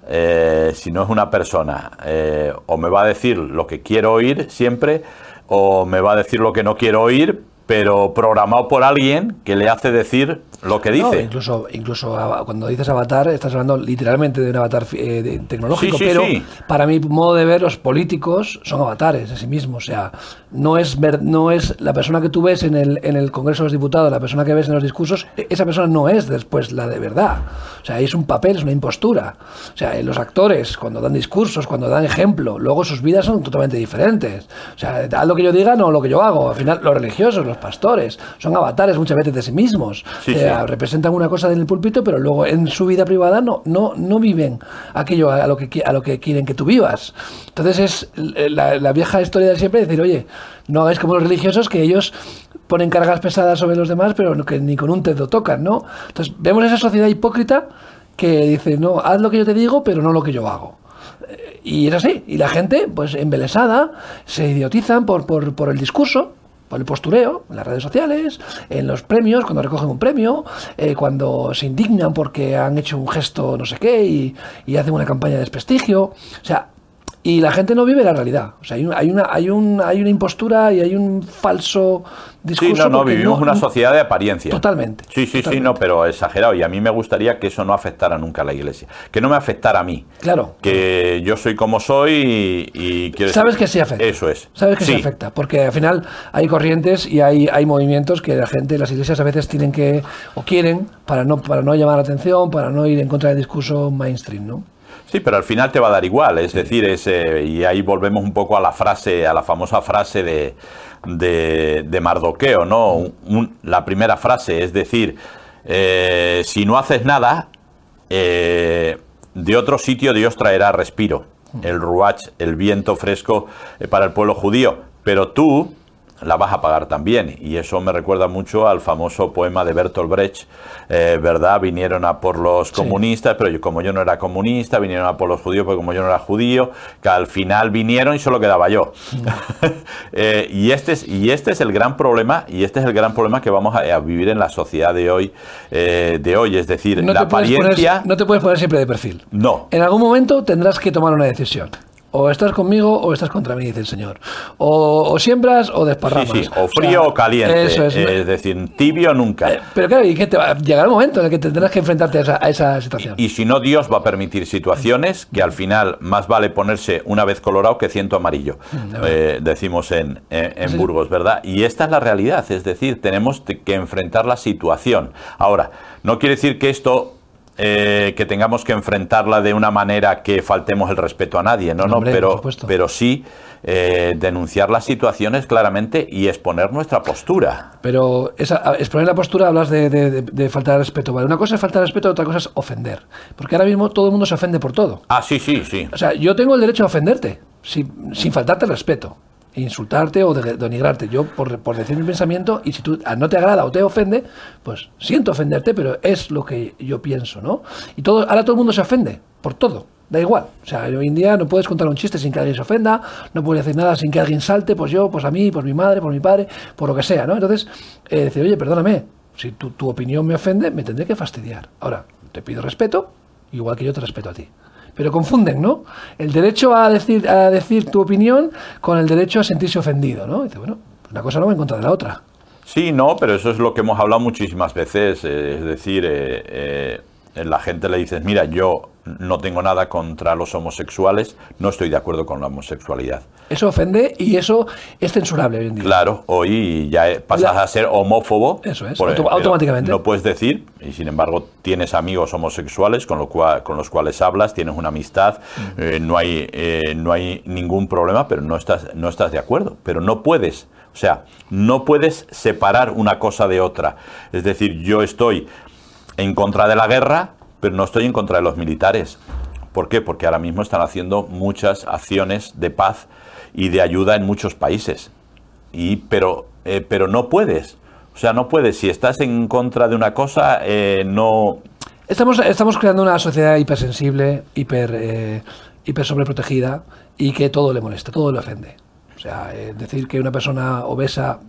Eh, si no es una persona, eh, o me va a decir lo que quiero oír siempre, o me va a decir lo que no quiero oír, pero programado por alguien que le hace decir lo que dice. incluso, incluso cuando dices avatar, estás hablando literalmente de un avatar eh, tecnológico, pero para mi modo de ver, los políticos son avatares de sí mismos. O sea, no es, no es la persona que tú ves en el, en el Congreso de los Diputados, la persona que ves en los discursos, e, esa persona no es después la de verdad. O sea, es un papel, es una impostura. O sea, los actores, cuando dan discursos, cuando dan ejemplo, luego sus vidas son totalmente diferentes. O sea, haz lo que yo diga, no lo que yo hago. Al final, los religiosos, los pastores, son avatares muchas veces de sí mismos. Eh, representan una cosa en el púlpito, pero luego en su vida privada no, no, no viven aquello a lo, que, a lo que quieren que tú vivas. Entonces es la, vieja historia de siempre decir, oye, no hagáis como los religiosos que ellos ponen cargas pesadas sobre los demás, pero que ni con un dedo tocan, ¿no? Entonces vemos esa sociedad hipócrita que dice, no, haz lo que yo te digo, pero no lo que yo hago. Y es así. Y la gente, pues embelesada, se idiotizan por, por, por el discurso por el postureo, en las redes sociales, en los premios, cuando recogen un premio, eh, cuando se indignan porque han hecho un gesto no sé qué y, y hacen una campaña de desprestigio. O sea, y la gente no vive la realidad. O sea, hay, hay, una, hay, un, hay una impostura y hay un falso discurso. Sí, no, no, vivimos una sociedad de apariencia. Totalmente. Sí, sí, sí, no, pero exagerado. Y a mí me gustaría que eso no afectara nunca a la iglesia. Que no me afectara a mí. Claro. Que yo soy como soy y, quiero Sabes que sí afecta. Eso es. Sabes que sí. afecta. Porque al final hay corrientes y hay, hay movimientos que la gente, las iglesias a veces tienen que, o quieren, para no, para no llamar la atención, para no ir en contra del discurso mainstream, ¿no? Sí, pero al final te va a dar igual, es decir, ese y ahí volvemos un poco a la frase, a la famosa frase de, de, Mardoqueo, ¿no? la primera frase, es decir, eh, si no haces nada, eh, de otro sitio Dios traerá respiro, el ruach, el viento fresco eh, para el pueblo judío, pero tú, la vas a pagar también. Y eso me recuerda mucho al famoso poema de Bertolt Brecht, eh, ¿verdad? Vinieron a por los comunistas, pero yo, como yo no era comunista, vinieron a por los judíos, pero como yo no era judío, que al final vinieron y solo quedaba yo. Mm. Eh, y, este es, y este es el gran problema, y este es el gran problema que vamos a, vivir en la sociedad de hoy, eh, de hoy. Es decir, la apariencia... no te puedes poner siempre de perfil. No. En algún momento tendrás que tomar una decisión. O estás conmigo o estás contra mí, dice el Señor. O, siembras o desparramas. Sí, sí, o frío o, caliente. es. decir, tibio nunca. Eh, pero claro, y que te va, llegará el momento en el que tendrás que enfrentarte a esa, situación. Y, si no, Dios va a permitir situaciones que al final más vale ponerse una vez colorado que ciento amarillo. Mm, eh, decimos en, en, Burgos, ¿verdad? Y esta es la realidad. Es decir, tenemos que enfrentar la situación. Ahora, no quiere decir que esto eh, que tengamos que enfrentarla de una manera que faltemos el respeto a nadie, no, no, pero, pero sí eh, denunciar las situaciones claramente y exponer nuestra postura. Pero esa, exponer la postura hablas de, de, falta de respeto. Vale, una cosa es falta de respeto, otra cosa es ofender. Porque ahora mismo todo el mundo se ofende por todo. Ah, sí, sí, sí. O sea, yo tengo el derecho a ofenderte sin, sin faltarte respeto insultarte o denigrarte. Yo, por, por, decir mi pensamiento, y si tú no te agrada o te ofende, pues siento ofenderte, pero es lo que yo pienso, ¿no? Y todo, ahora todo el mundo se ofende, por todo. Da igual. O sea, hoy en día no puedes contar un chiste sin que alguien se ofenda, no puedes decir nada sin que alguien salte, pues yo, pues a mí, por mi madre, por mi padre, por lo que sea, ¿no? Entonces, eh, decir, oye, perdóname, si tu, tu opinión me ofende, me tendré que fastidiar. Ahora, te pido respeto, igual que yo te respeto a ti pero confunden, ¿no? El derecho a decir, a decir tu opinión con el derecho a sentirse ofendido, ¿no? dice, bueno, una cosa no va en contra de la otra. Sí, no, pero eso es lo que hemos hablado muchísimas veces, eh, es decir, eh, eh, la gente le dices, mira, yo no tengo nada contra los homosexuales, no estoy de acuerdo con la homosexualidad. Eso ofende y eso es censurable hoy en día. Claro, hoy ya pasas a ser homófobo. Eso es, automáticamente. No puedes decir, y sin embargo tienes amigos homosexuales con, lo cual, con los cuales hablas, tienes una amistad, eh, no, hay, eh, no hay ningún problema, pero no estás, no estás de acuerdo. Pero no puedes, o sea, no puedes separar una cosa de otra. Es decir, yo estoy en contra de la guerra, pero no estoy en contra de los militares. ¿Por qué? Porque ahora mismo están haciendo muchas acciones de paz y de ayuda en muchos países. Y, pero, eh, pero no puedes. O sea, no puedes. Si estás en contra de una cosa, eh, no... Estamos, estamos creando una sociedad hipersensible, hiper, eh, hiper sobreprotegida y que todo le molesta, todo le ofende. O sea, eh, decir que una persona obesa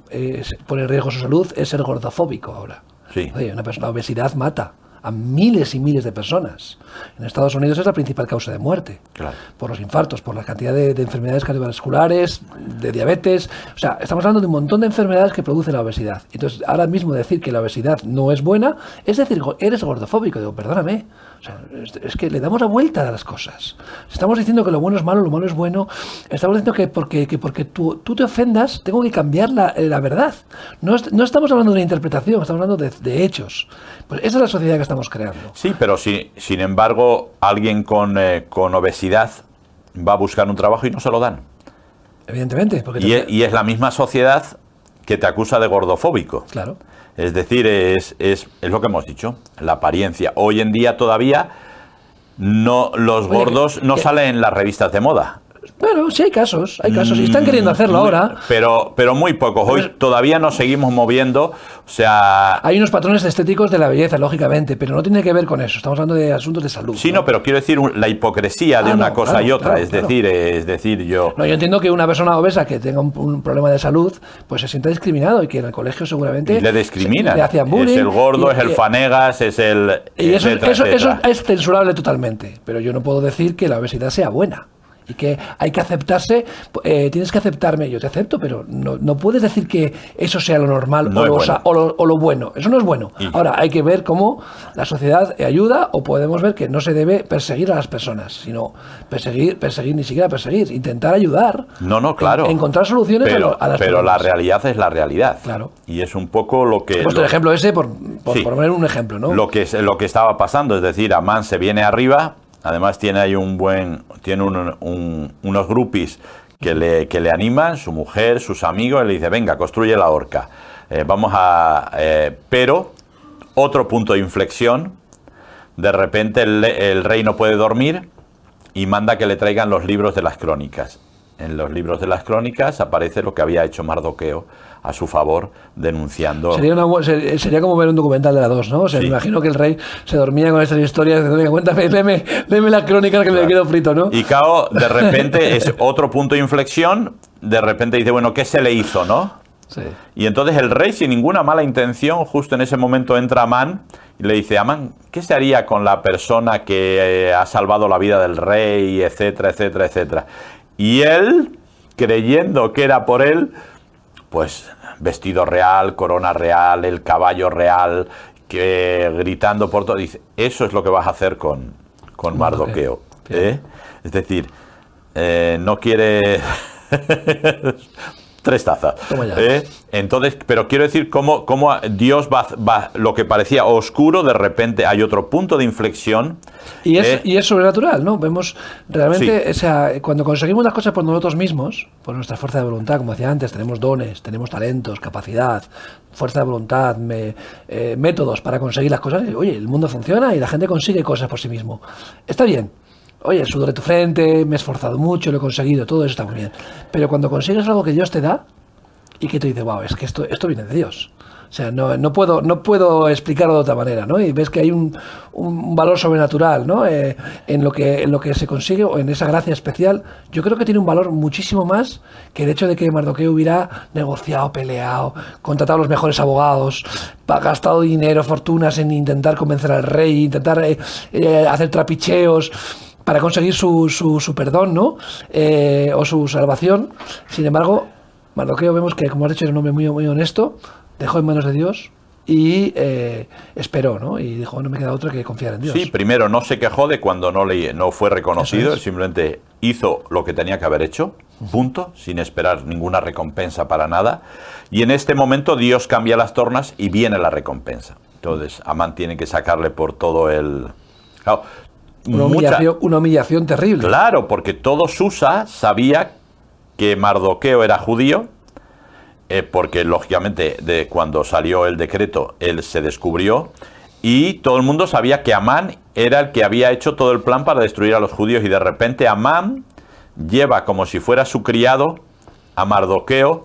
pone en riesgo su salud es ser gordofóbico ahora. Sí. Oye, una persona, la obesidad mata a miles y miles de personas. En Estados Unidos es la principal causa de muerte. Claro. Por los infartos, por la cantidad de, de enfermedades cardiovasculares, de diabetes. O sea, estamos hablando de un montón de enfermedades que produce la obesidad. Entonces, ahora mismo decir que la obesidad no es buena, es decir, eres gordofóbico. Digo, perdóname. O sea, es, que le damos la vuelta a las cosas. Estamos diciendo que lo bueno es malo, lo malo es bueno. Estamos diciendo que porque, que porque tú, tú te ofendas, tengo que cambiar la, eh, la verdad. No, no estamos hablando de una interpretación, estamos hablando de, de hechos. Pues esa es la sociedad que estamos creando. Sí, pero si, sin embargo, alguien con, eh, con obesidad va a buscar un trabajo y no se lo dan. Evidentemente. Porque Y te- es, y es la misma sociedad que te acusa de gordofóbico. Claro. Es decir, es, es, es lo que hemos dicho, la apariencia. Hoy en día todavía no los gordos no que- salen en las revistas de moda. Bueno, sí hay casos, hay casos. Y están queriendo hacerlo Mm, Muy- ahora. Pero, pero muy pocos. Hoy Pero- todavía nos seguimos moviendo. O sea, Hay unos patrones estéticos de la belleza, lógicamente, pero no tiene que ver con eso. Estamos hablando de asuntos de salud. sí, no, pero quiero decir la hipocresía de Ah, una no, cosa claro, y otra. claro, es claro. decir, es decir, yo. No, yo entiendo que una persona obesa que tenga un, un problema de salud, pues se sienta discriminado y que en el colegio seguramente Y le discriminan. le hacían bullying. es el gordo, y- es el fanegas, es el. Y eso, etcétera, eso, eso es censurable totalmente, pero yo no puedo decir que la obesidad sea buena. Y que hay que aceptarse, eh, tienes que aceptarme, yo te acepto, pero no, no puedes decir que eso sea lo normal No o, lo, bueno. sa- o lo- o lo bueno. Eso no es bueno. Y- Ahora, hay que ver cómo la sociedad ayuda o podemos ver que no se debe perseguir a las personas, sino perseguir, perseguir ni siquiera perseguir, intentar ayudar. No, no, claro. en- encontrar soluciones a pero, lo- a, las pero la realidad es la realidad. Claro. Y es un poco lo que. Lo- el ejemplo ese por, por, Sí. por poner un ejemplo, ¿no? lo que lo que estaba pasando, es decir, Amán se viene arriba, además tiene ahí un buen, tiene un- un- unos grupis que le, que le animan, su mujer, sus amigos, y le dice, venga, construye la horca, Eh, vamos a, eh, pero otro punto de inflexión, de repente el, el rey no puede dormir y manda que le traigan los libros de las crónicas. En los libros de las crónicas aparece lo que había hecho Mardoqueo a su favor, denunciando. Sería, una sería como ver un documental de la 2, ¿no? O sea, Sí. me imagino que el rey se dormía con estas historias, diciendo, "Venga, cuéntame, léeme, léeme la crónica que me quedo frito, ¿no? Y Cao, de repente, es otro punto de inflexión, de repente dice, bueno, ¿qué se le hizo, no? Sí. Y entonces el rey, sin ninguna mala intención, justo en ese momento entra Amán y le dice, Amán, ¿qué se haría con la persona que eh, ha salvado la vida del rey, etcétera, etcétera, etcétera? Y él, creyendo que era por él, pues vestido real, corona real, el caballo real, que gritando por todo, dice, eso es lo que vas a hacer con, con Mardoqueo. ¿eh? Es decir, eh, no quiere... Tres tazas. ¿eh? Entonces, pero quiero decir cómo, cómo Dios va, va, lo que parecía oscuro, de repente hay otro punto de inflexión. Y es, ¿eh? y es sobrenatural, ¿no? Vemos realmente, Sí. o sea, cuando conseguimos las cosas por nosotros mismos, por nuestra fuerza de voluntad, como decía antes, tenemos dones, tenemos talentos, capacidad, fuerza de voluntad, me- eh, métodos para conseguir las cosas. y, oye, el mundo funciona y la gente consigue cosas por sí mismo. Está bien. Oye, el sudor de tu frente, me he esforzado mucho, lo he conseguido, todo eso está muy bien. Pero cuando consigues algo que Dios te da y que te dice, wow, es que esto, esto viene de Dios. O sea, no, puedo, no puedo explicarlo de otra manera, ¿no? Y ves que hay un, valor sobrenatural, ¿no? Eh, en, lo que, en lo que se consigue o en esa gracia especial, yo creo que tiene un valor muchísimo más que el hecho de que Mardoqueo hubiera negociado, peleado, contratado a los mejores abogados, gastado dinero, fortunas en intentar convencer al rey, intentar eh, eh, hacer trapicheos para conseguir su, su, su perdón, ¿no? Eh, o su salvación. Sin embargo, Mardoqueo vemos que, como has dicho, era un hombre muy, muy honesto, dejó en manos de Dios y eh, esperó, ¿no? Y dijo, no me queda otra que confiar en Dios. Sí, primero no se quejó de cuando no, le, no fue reconocido, es. simplemente hizo lo que tenía que haber hecho, punto, sin esperar ninguna recompensa para nada. Y en este momento Dios cambia las tornas y viene la recompensa. Entonces, Amán tiene que sacarle por todo el... Claro, una, mucha- humillación, una humillación terrible. Claro, porque todo Susa sabía que Mardoqueo era judío, eh, porque lógicamente de cuando salió el decreto él se descubrió, y todo el mundo sabía que Amán era el que había hecho todo el plan para destruir a los judíos, y de repente Amán lleva como si fuera su criado a Mardoqueo,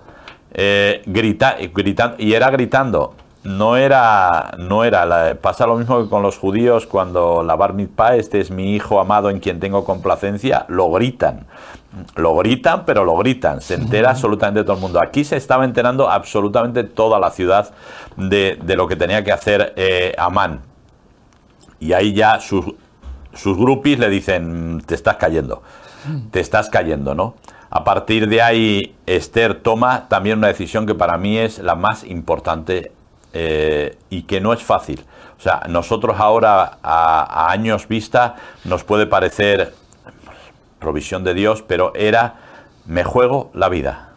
eh, grita, gritando, y era gritando, no era, no era la- pasa lo mismo que con los judíos cuando la bar mitzvah, este es mi hijo amado en quien tengo complacencia, lo gritan. Lo gritan, pero lo gritan. Se entera absolutamente todo el mundo. Aquí se estaba enterando absolutamente toda la ciudad de, de lo que tenía que hacer eh, Amán. Y ahí ya sus, sus grupis le dicen, te estás cayendo, te estás cayendo, ¿no? A partir de ahí, Esther toma también una decisión que para mí es la más importante eh, y que no es fácil. O sea, nosotros ahora, a, años vista, nos puede parecer provisión de Dios, pero era, me juego la vida.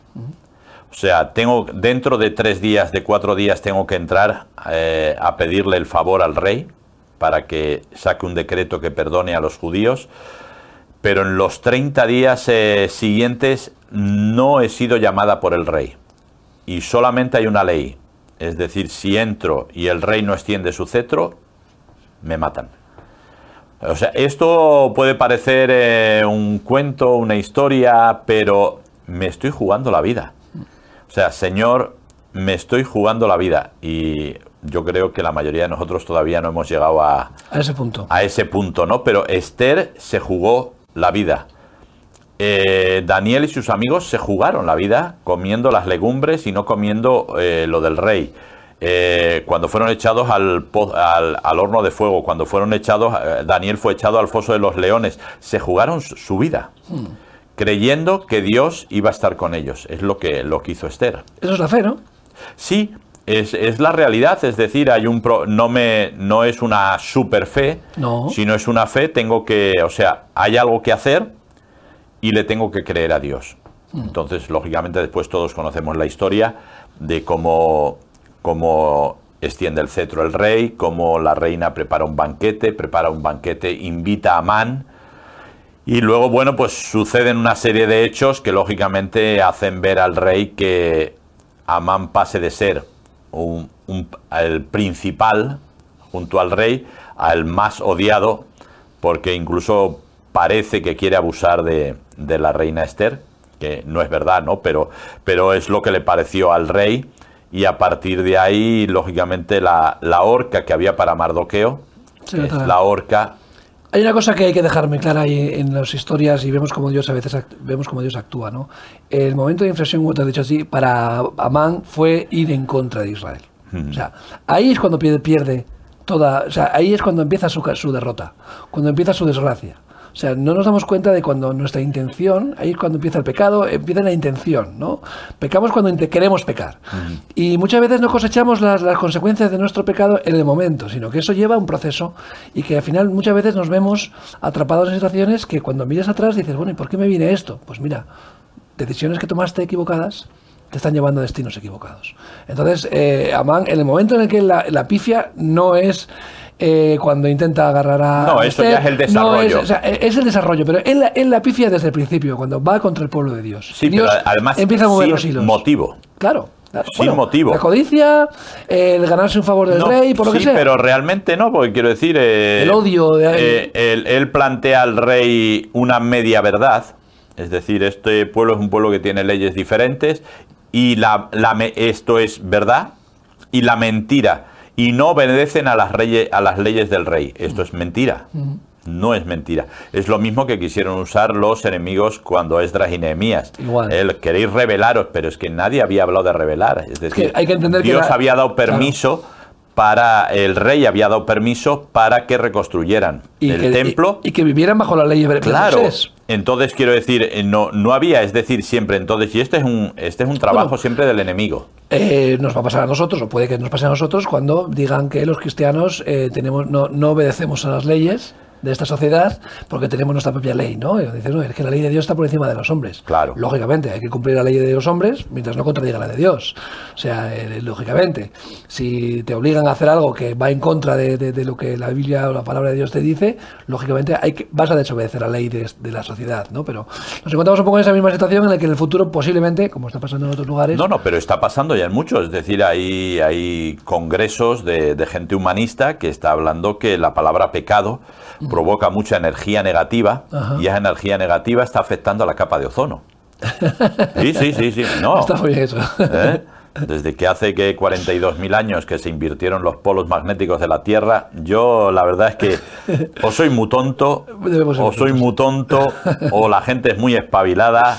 O sea, tengo dentro de tres días, de cuatro días, tengo que entrar eh, a pedirle el favor al rey para que saque un decreto que perdone a los judíos. Pero en los 30 días eh, siguientes no he sido llamada por el rey. Y solamente hay una ley. Es decir, si entro y el rey no extiende su cetro, me matan. O sea, esto puede parecer eh, un cuento, una historia, pero me estoy jugando la vida. O sea, Señor, me estoy jugando la vida. Y yo creo que la mayoría de nosotros todavía no hemos llegado a, A ese punto. a ese punto, ¿no? Pero Esther se jugó la vida. Eh, Daniel y sus amigos se jugaron la vida comiendo las legumbres y no comiendo eh, lo del rey. Eh, cuando fueron echados al, al- al horno de fuego, cuando fueron echados, Daniel fue echado al foso de los leones, se jugaron su, vida, creyendo que Dios iba a estar con ellos. Es lo que, lo que hizo Esther. Eso es la fe, ¿no? Sí, es, es la realidad, es decir, hay un pro- no me no es una super fe, No. sino es una fe, tengo que, o sea, hay algo que hacer y le tengo que creer a Dios. Entonces, lógicamente, después todos conocemos la historia de cómo, cómo extiende el cetro el rey, cómo la reina prepara un banquete, prepara un banquete, invita a Amán. Y luego, bueno, pues suceden una serie de hechos que lógicamente hacen ver al rey que Amán pase de ser un- un- el principal junto al rey al más odiado, porque incluso parece que quiere abusar de, de la reina Esther, que no es verdad, ¿no? Pero, pero es lo que le pareció al rey. Y a partir de ahí, lógicamente, la, la horca que había para Mardoqueo Sí, es la horca Hay una cosa que hay que dejar muy clara ahí en las historias y vemos como Dios a veces vemos como Dios actúa, ¿no? El momento de inflexión, como te dicho así, para Amán fue ir en contra de Israel. O sea, ahí es cuando pierde, pierde toda, o sea, ahí es cuando empieza su, su derrota, cuando empieza su desgracia. O sea, no nos damos cuenta de cuando nuestra intención, ahí es cuando empieza el pecado, empieza la intención, ¿no? Pecamos cuando queremos pecar. Y muchas veces no cosechamos las, las consecuencias de nuestro pecado en el momento, sino que eso lleva un proceso y que al final muchas veces nos vemos atrapados en situaciones que cuando miras atrás dices, bueno, ¿y por qué me viene esto? Pues mira, decisiones que tomaste equivocadas te están llevando a destinos equivocados. Entonces, eh, Amán, en el momento en el que la, la pifia no es eh, cuando intenta agarrar a. No, eso Esther, ya es el no desarrollo. o sea, es el desarrollo, pero es la, es la pifia desde el principio, cuando va contra el pueblo de Dios. Sí, Dios pero además empieza a mover los sin hilos. motivo. Claro. claro. Sin motivo. La codicia, el ganarse un favor del No, rey, por lo sí, que sea. pero realmente no, porque quiero decir... eh, El odio de- eh, él, él plantea al rey una media verdad, es decir, este pueblo es un pueblo que tiene leyes diferentes y la, la esto es verdad y la mentira. Y no obedecen a las, reyes, a las leyes del rey. Esto es mentira. No es mentira. Es lo mismo que quisieron usar los enemigos cuando Esdras y Nehemías. Igual. El queréis revelaros, pero es que nadie había hablado de revelar. Es decir, hay que entender que Dios la- había dado Claro. permiso para el rey había dado permiso para que reconstruyeran y el que, templo. Y, y que vivieran bajo la ley de claro. Moisés. Entonces quiero decir, eh, no, no había, es decir, siempre. Entonces, y este es un, este es un trabajo Bueno. siempre del enemigo. Eh, nos va a pasar a nosotros, o puede que nos pase a nosotros, cuando digan que los cristianos eh, tenemos, no, no obedecemos a las leyes de esta sociedad porque tenemos nuestra propia ley, ¿no? Y dicen, no, es que la ley de Dios está por encima de los hombres. Claro. Lógicamente, hay que cumplir la ley de los hombres mientras no contradiga la de Dios. O sea, eh, lógicamente, si te obligan a hacer algo que va en contra de, de- de lo que la Biblia o la palabra de Dios te dice, lógicamente hay que, vas a desobedecer la ley de, de la sociedad, ¿no? Pero nos encontramos un poco en esa misma situación en la que en el futuro posiblemente, como está pasando en otros lugares, No, no, pero está pasando ya en muchos. Es decir, hay, hay congresos de, de gente humanista que está hablando que la palabra pecado provoca mucha energía negativa Ajá. y esa energía negativa está afectando a la capa de ozono. Sí, sí, sí, sí. No. Está muy bien eso. ¿Eh? desde que hace que 42.000 años que se invirtieron los polos magnéticos de la Tierra, yo la verdad es que o soy muy tonto, o soy muy tonto, o la gente es muy espabilada,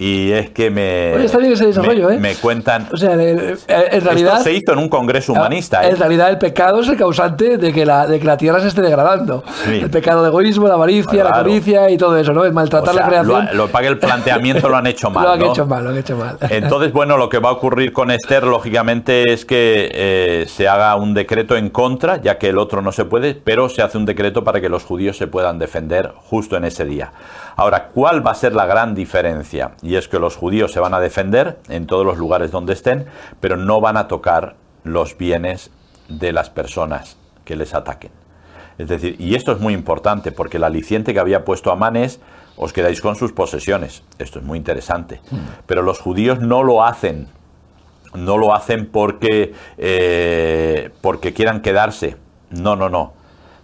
y es que me. está bien ese desarrollo, me, ¿eh? Me cuentan. O sea, en realidad. Esto se hizo en un congreso humanista. En ¿eh? realidad, el pecado es el causante de que la, de que la tierra se esté degradando. El pecado de egoísmo, la avaricia, la codicia y todo eso, ¿no? El maltratar la creación. Lo, lo que el planteamiento lo han hecho mal. lo han hecho mal, lo han hecho mal. Entonces, bueno, lo que va a ocurrir con Esther, lógicamente, es que eh, se haga un decreto en contra, ya que el otro no se puede, pero se hace un decreto para que los judíos se puedan defender justo en ese día. Ahora, ¿cuál va a ser la gran diferencia? Y es que los judíos se van a defender en todos los lugares donde estén, pero no van a tocar los bienes de las personas que les ataquen. Es decir, y esto es muy importante porque el aliciente que había puesto Amán es os quedáis con sus posesiones. Esto es muy interesante. Hmm. Pero los judíos no lo hacen. No lo hacen porque, eh, porque quieran quedarse. No, no, no.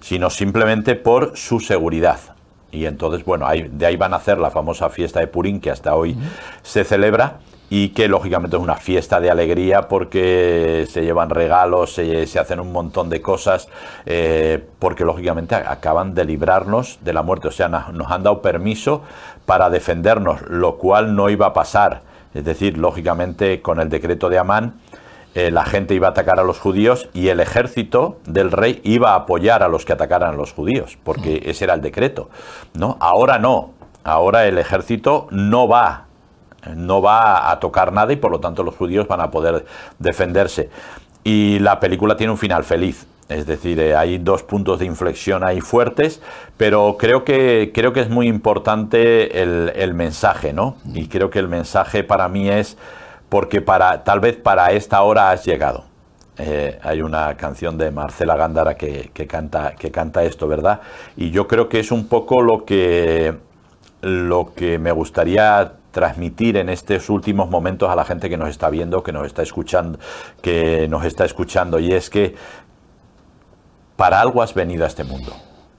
Sino simplemente por su seguridad. Y entonces, bueno, de ahí van a hacer la famosa fiesta de Purín que hasta hoy se celebra y que lógicamente es una fiesta de alegría porque se llevan regalos, se, hacen un montón de cosas, eh, porque lógicamente acaban de librarnos de la muerte, o sea, nos han dado permiso para defendernos, lo cual no iba a pasar. Es decir, lógicamente con el decreto de Amán, eh, la gente iba a atacar a los judíos y el ejército del rey iba a apoyar a los que atacaran a los judíos, porque ese era el decreto. ¿no? Ahora no, ahora el ejército no va, no va a tocar nada y por lo tanto los judíos van a poder defenderse. Y la película tiene un final feliz. Es decir, eh, hay dos puntos de inflexión ahí fuertes, pero creo que, creo que es muy importante el, el mensaje, ¿no? Y creo que el mensaje para mí es porque para, tal vez para esta hora has llegado. Eh, hay una canción de Marcela Gándara que, canta, que canta esto, ¿verdad? Y yo creo que es un poco lo que, lo que me gustaría transmitir en estos últimos momentos a la gente que nos está viendo, que nos está escuchando, que nos está escuchando, y es que para algo has venido a este mundo.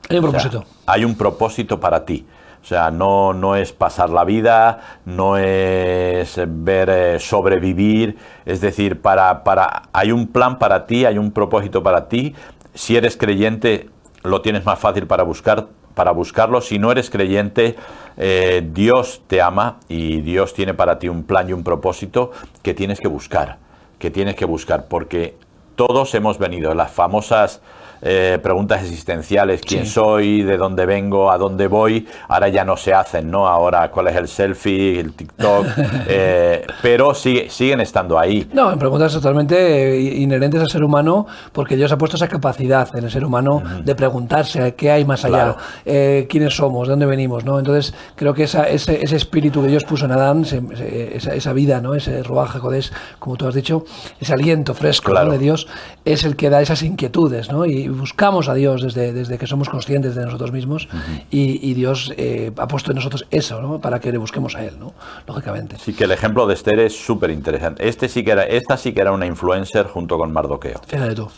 Hay un propósito. hay un propósito para ti. O sea, no, no es pasar la vida, no es ver eh, sobrevivir, es decir, para, para, hay un plan para ti, hay un propósito para ti. Si eres creyente, lo tienes más fácil para buscar, para buscarlo. Si no eres creyente, eh, Dios te ama y Dios tiene para ti un plan y un propósito que tienes que buscar, que tienes que buscar, porque todos hemos venido, las famosas eh, preguntas existenciales, quién soy, de dónde vengo, a dónde voy, ahora ya no se hacen, ¿no? Ahora cuál es el selfie, el TikTok, eh, pero sigue, siguen estando ahí. No, en preguntas totalmente eh, inherentes al ser humano, porque Dios ha puesto esa capacidad en el ser humano de preguntarse qué hay más allá, quiénes somos, de dónde venimos, ¿no? Entonces creo que esa, ese, espíritu que Dios puso en Adán, esa, vida, ¿no? Ese ruaje, jodés, como tú has dicho, ese aliento fresco de Dios, es el que da esas inquietudes, ¿no? Y, buscamos a Dios desde, desde que somos conscientes de nosotros mismos y, Dios eh, ha puesto en nosotros eso, ¿no? Para que le busquemos a Él, ¿no? Lógicamente. Sí, que el ejemplo de Esther es súper interesante. Este sí que era, esta sí que era una influencer junto con Mardoqueo. Fíjate tú.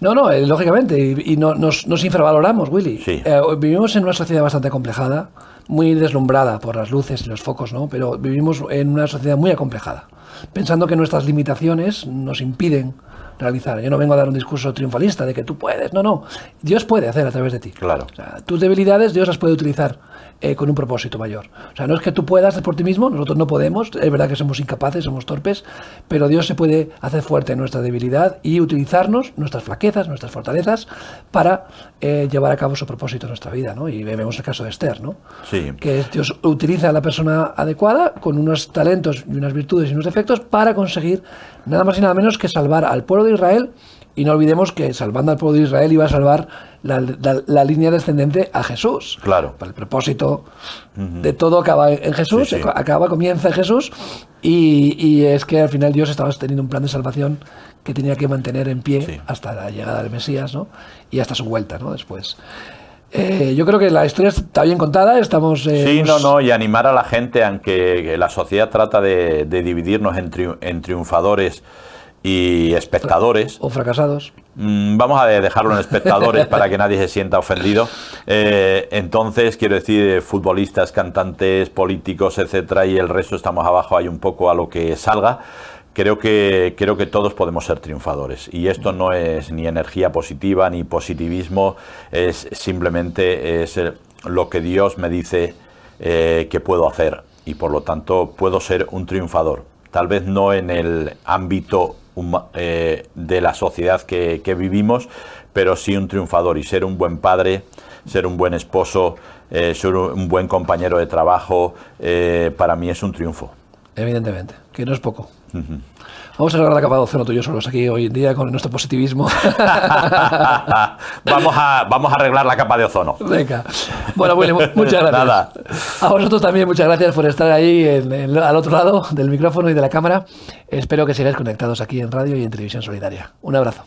No, no, eh, lógicamente, y, no, nos, nos, infravaloramos, Willy. Sí. Eh, vivimos en una sociedad bastante complejada, muy deslumbrada por las luces y los focos, ¿no? Pero vivimos en una sociedad muy acomplejada, pensando que nuestras limitaciones nos impiden realizar. Yo no vengo a dar un discurso triunfalista de que tú puedes, no, no. Dios puede hacer a través de ti. Claro. tus debilidades Dios las puede utilizar eh, con un propósito mayor. O sea, no es que tú puedas por ti mismo, nosotros no podemos, es verdad que somos incapaces, somos torpes, pero Dios se puede hacer fuerte en nuestra debilidad y utilizarnos, nuestras flaquezas, nuestras fortalezas, para eh, llevar a cabo su propósito en nuestra vida, ¿no? Y vemos el caso de Esther, ¿no? Sí. Que Dios utiliza a la persona adecuada con unos talentos y unas virtudes y unos defectos para conseguir nada más y nada menos que salvar al pueblo de Israel y no olvidemos que salvando al pueblo de Israel iba a salvar la, línea descendente a Jesús. Claro. Para el propósito de todo acaba en Jesús, acaba, comienza en Jesús, y, es que al final Dios estaba teniendo un plan de salvación que tenía que mantener en pie hasta la llegada del Mesías, ¿no? Y hasta su vuelta, ¿no? Después. Eh, yo creo que la historia está bien contada, estamos... Eh, sí, no, no, y animar a la gente, aunque la sociedad trata de, dividirnos en triunfadores y espectadores. O fracasados. Mm, vamos a dejarlo en espectadores para que nadie se sienta ofendido. Eh, entonces, quiero decir, futbolistas, cantantes, políticos, etcétera, y el resto estamos abajo, hay un poco a lo que salga creo que, creo que todos podemos ser triunfadores. Y esto no es ni energía positiva ni positivismo, es simplemente es lo que Dios me dice eh, que puedo hacer. Y por lo tanto puedo ser un triunfador. Tal vez no en el ámbito eh, de la sociedad que, vivimos, pero sí un triunfador y ser un buen padre, ser un buen esposo, eh, ser un buen compañero de trabajo, para mí es un triunfo. Evidentemente, que no es poco. Vamos a arreglar la capa de ozono tuyo solos aquí hoy en día con nuestro positivismo. vamos, a, vamos a arreglar la capa de ozono. Venga. Bueno, Willy, muchas gracias. Nada. A vosotros también muchas gracias por estar ahí al otro lado del micrófono y de la cámara. Espero que sigáis conectados aquí en radio y en televisión solidaria. Un abrazo.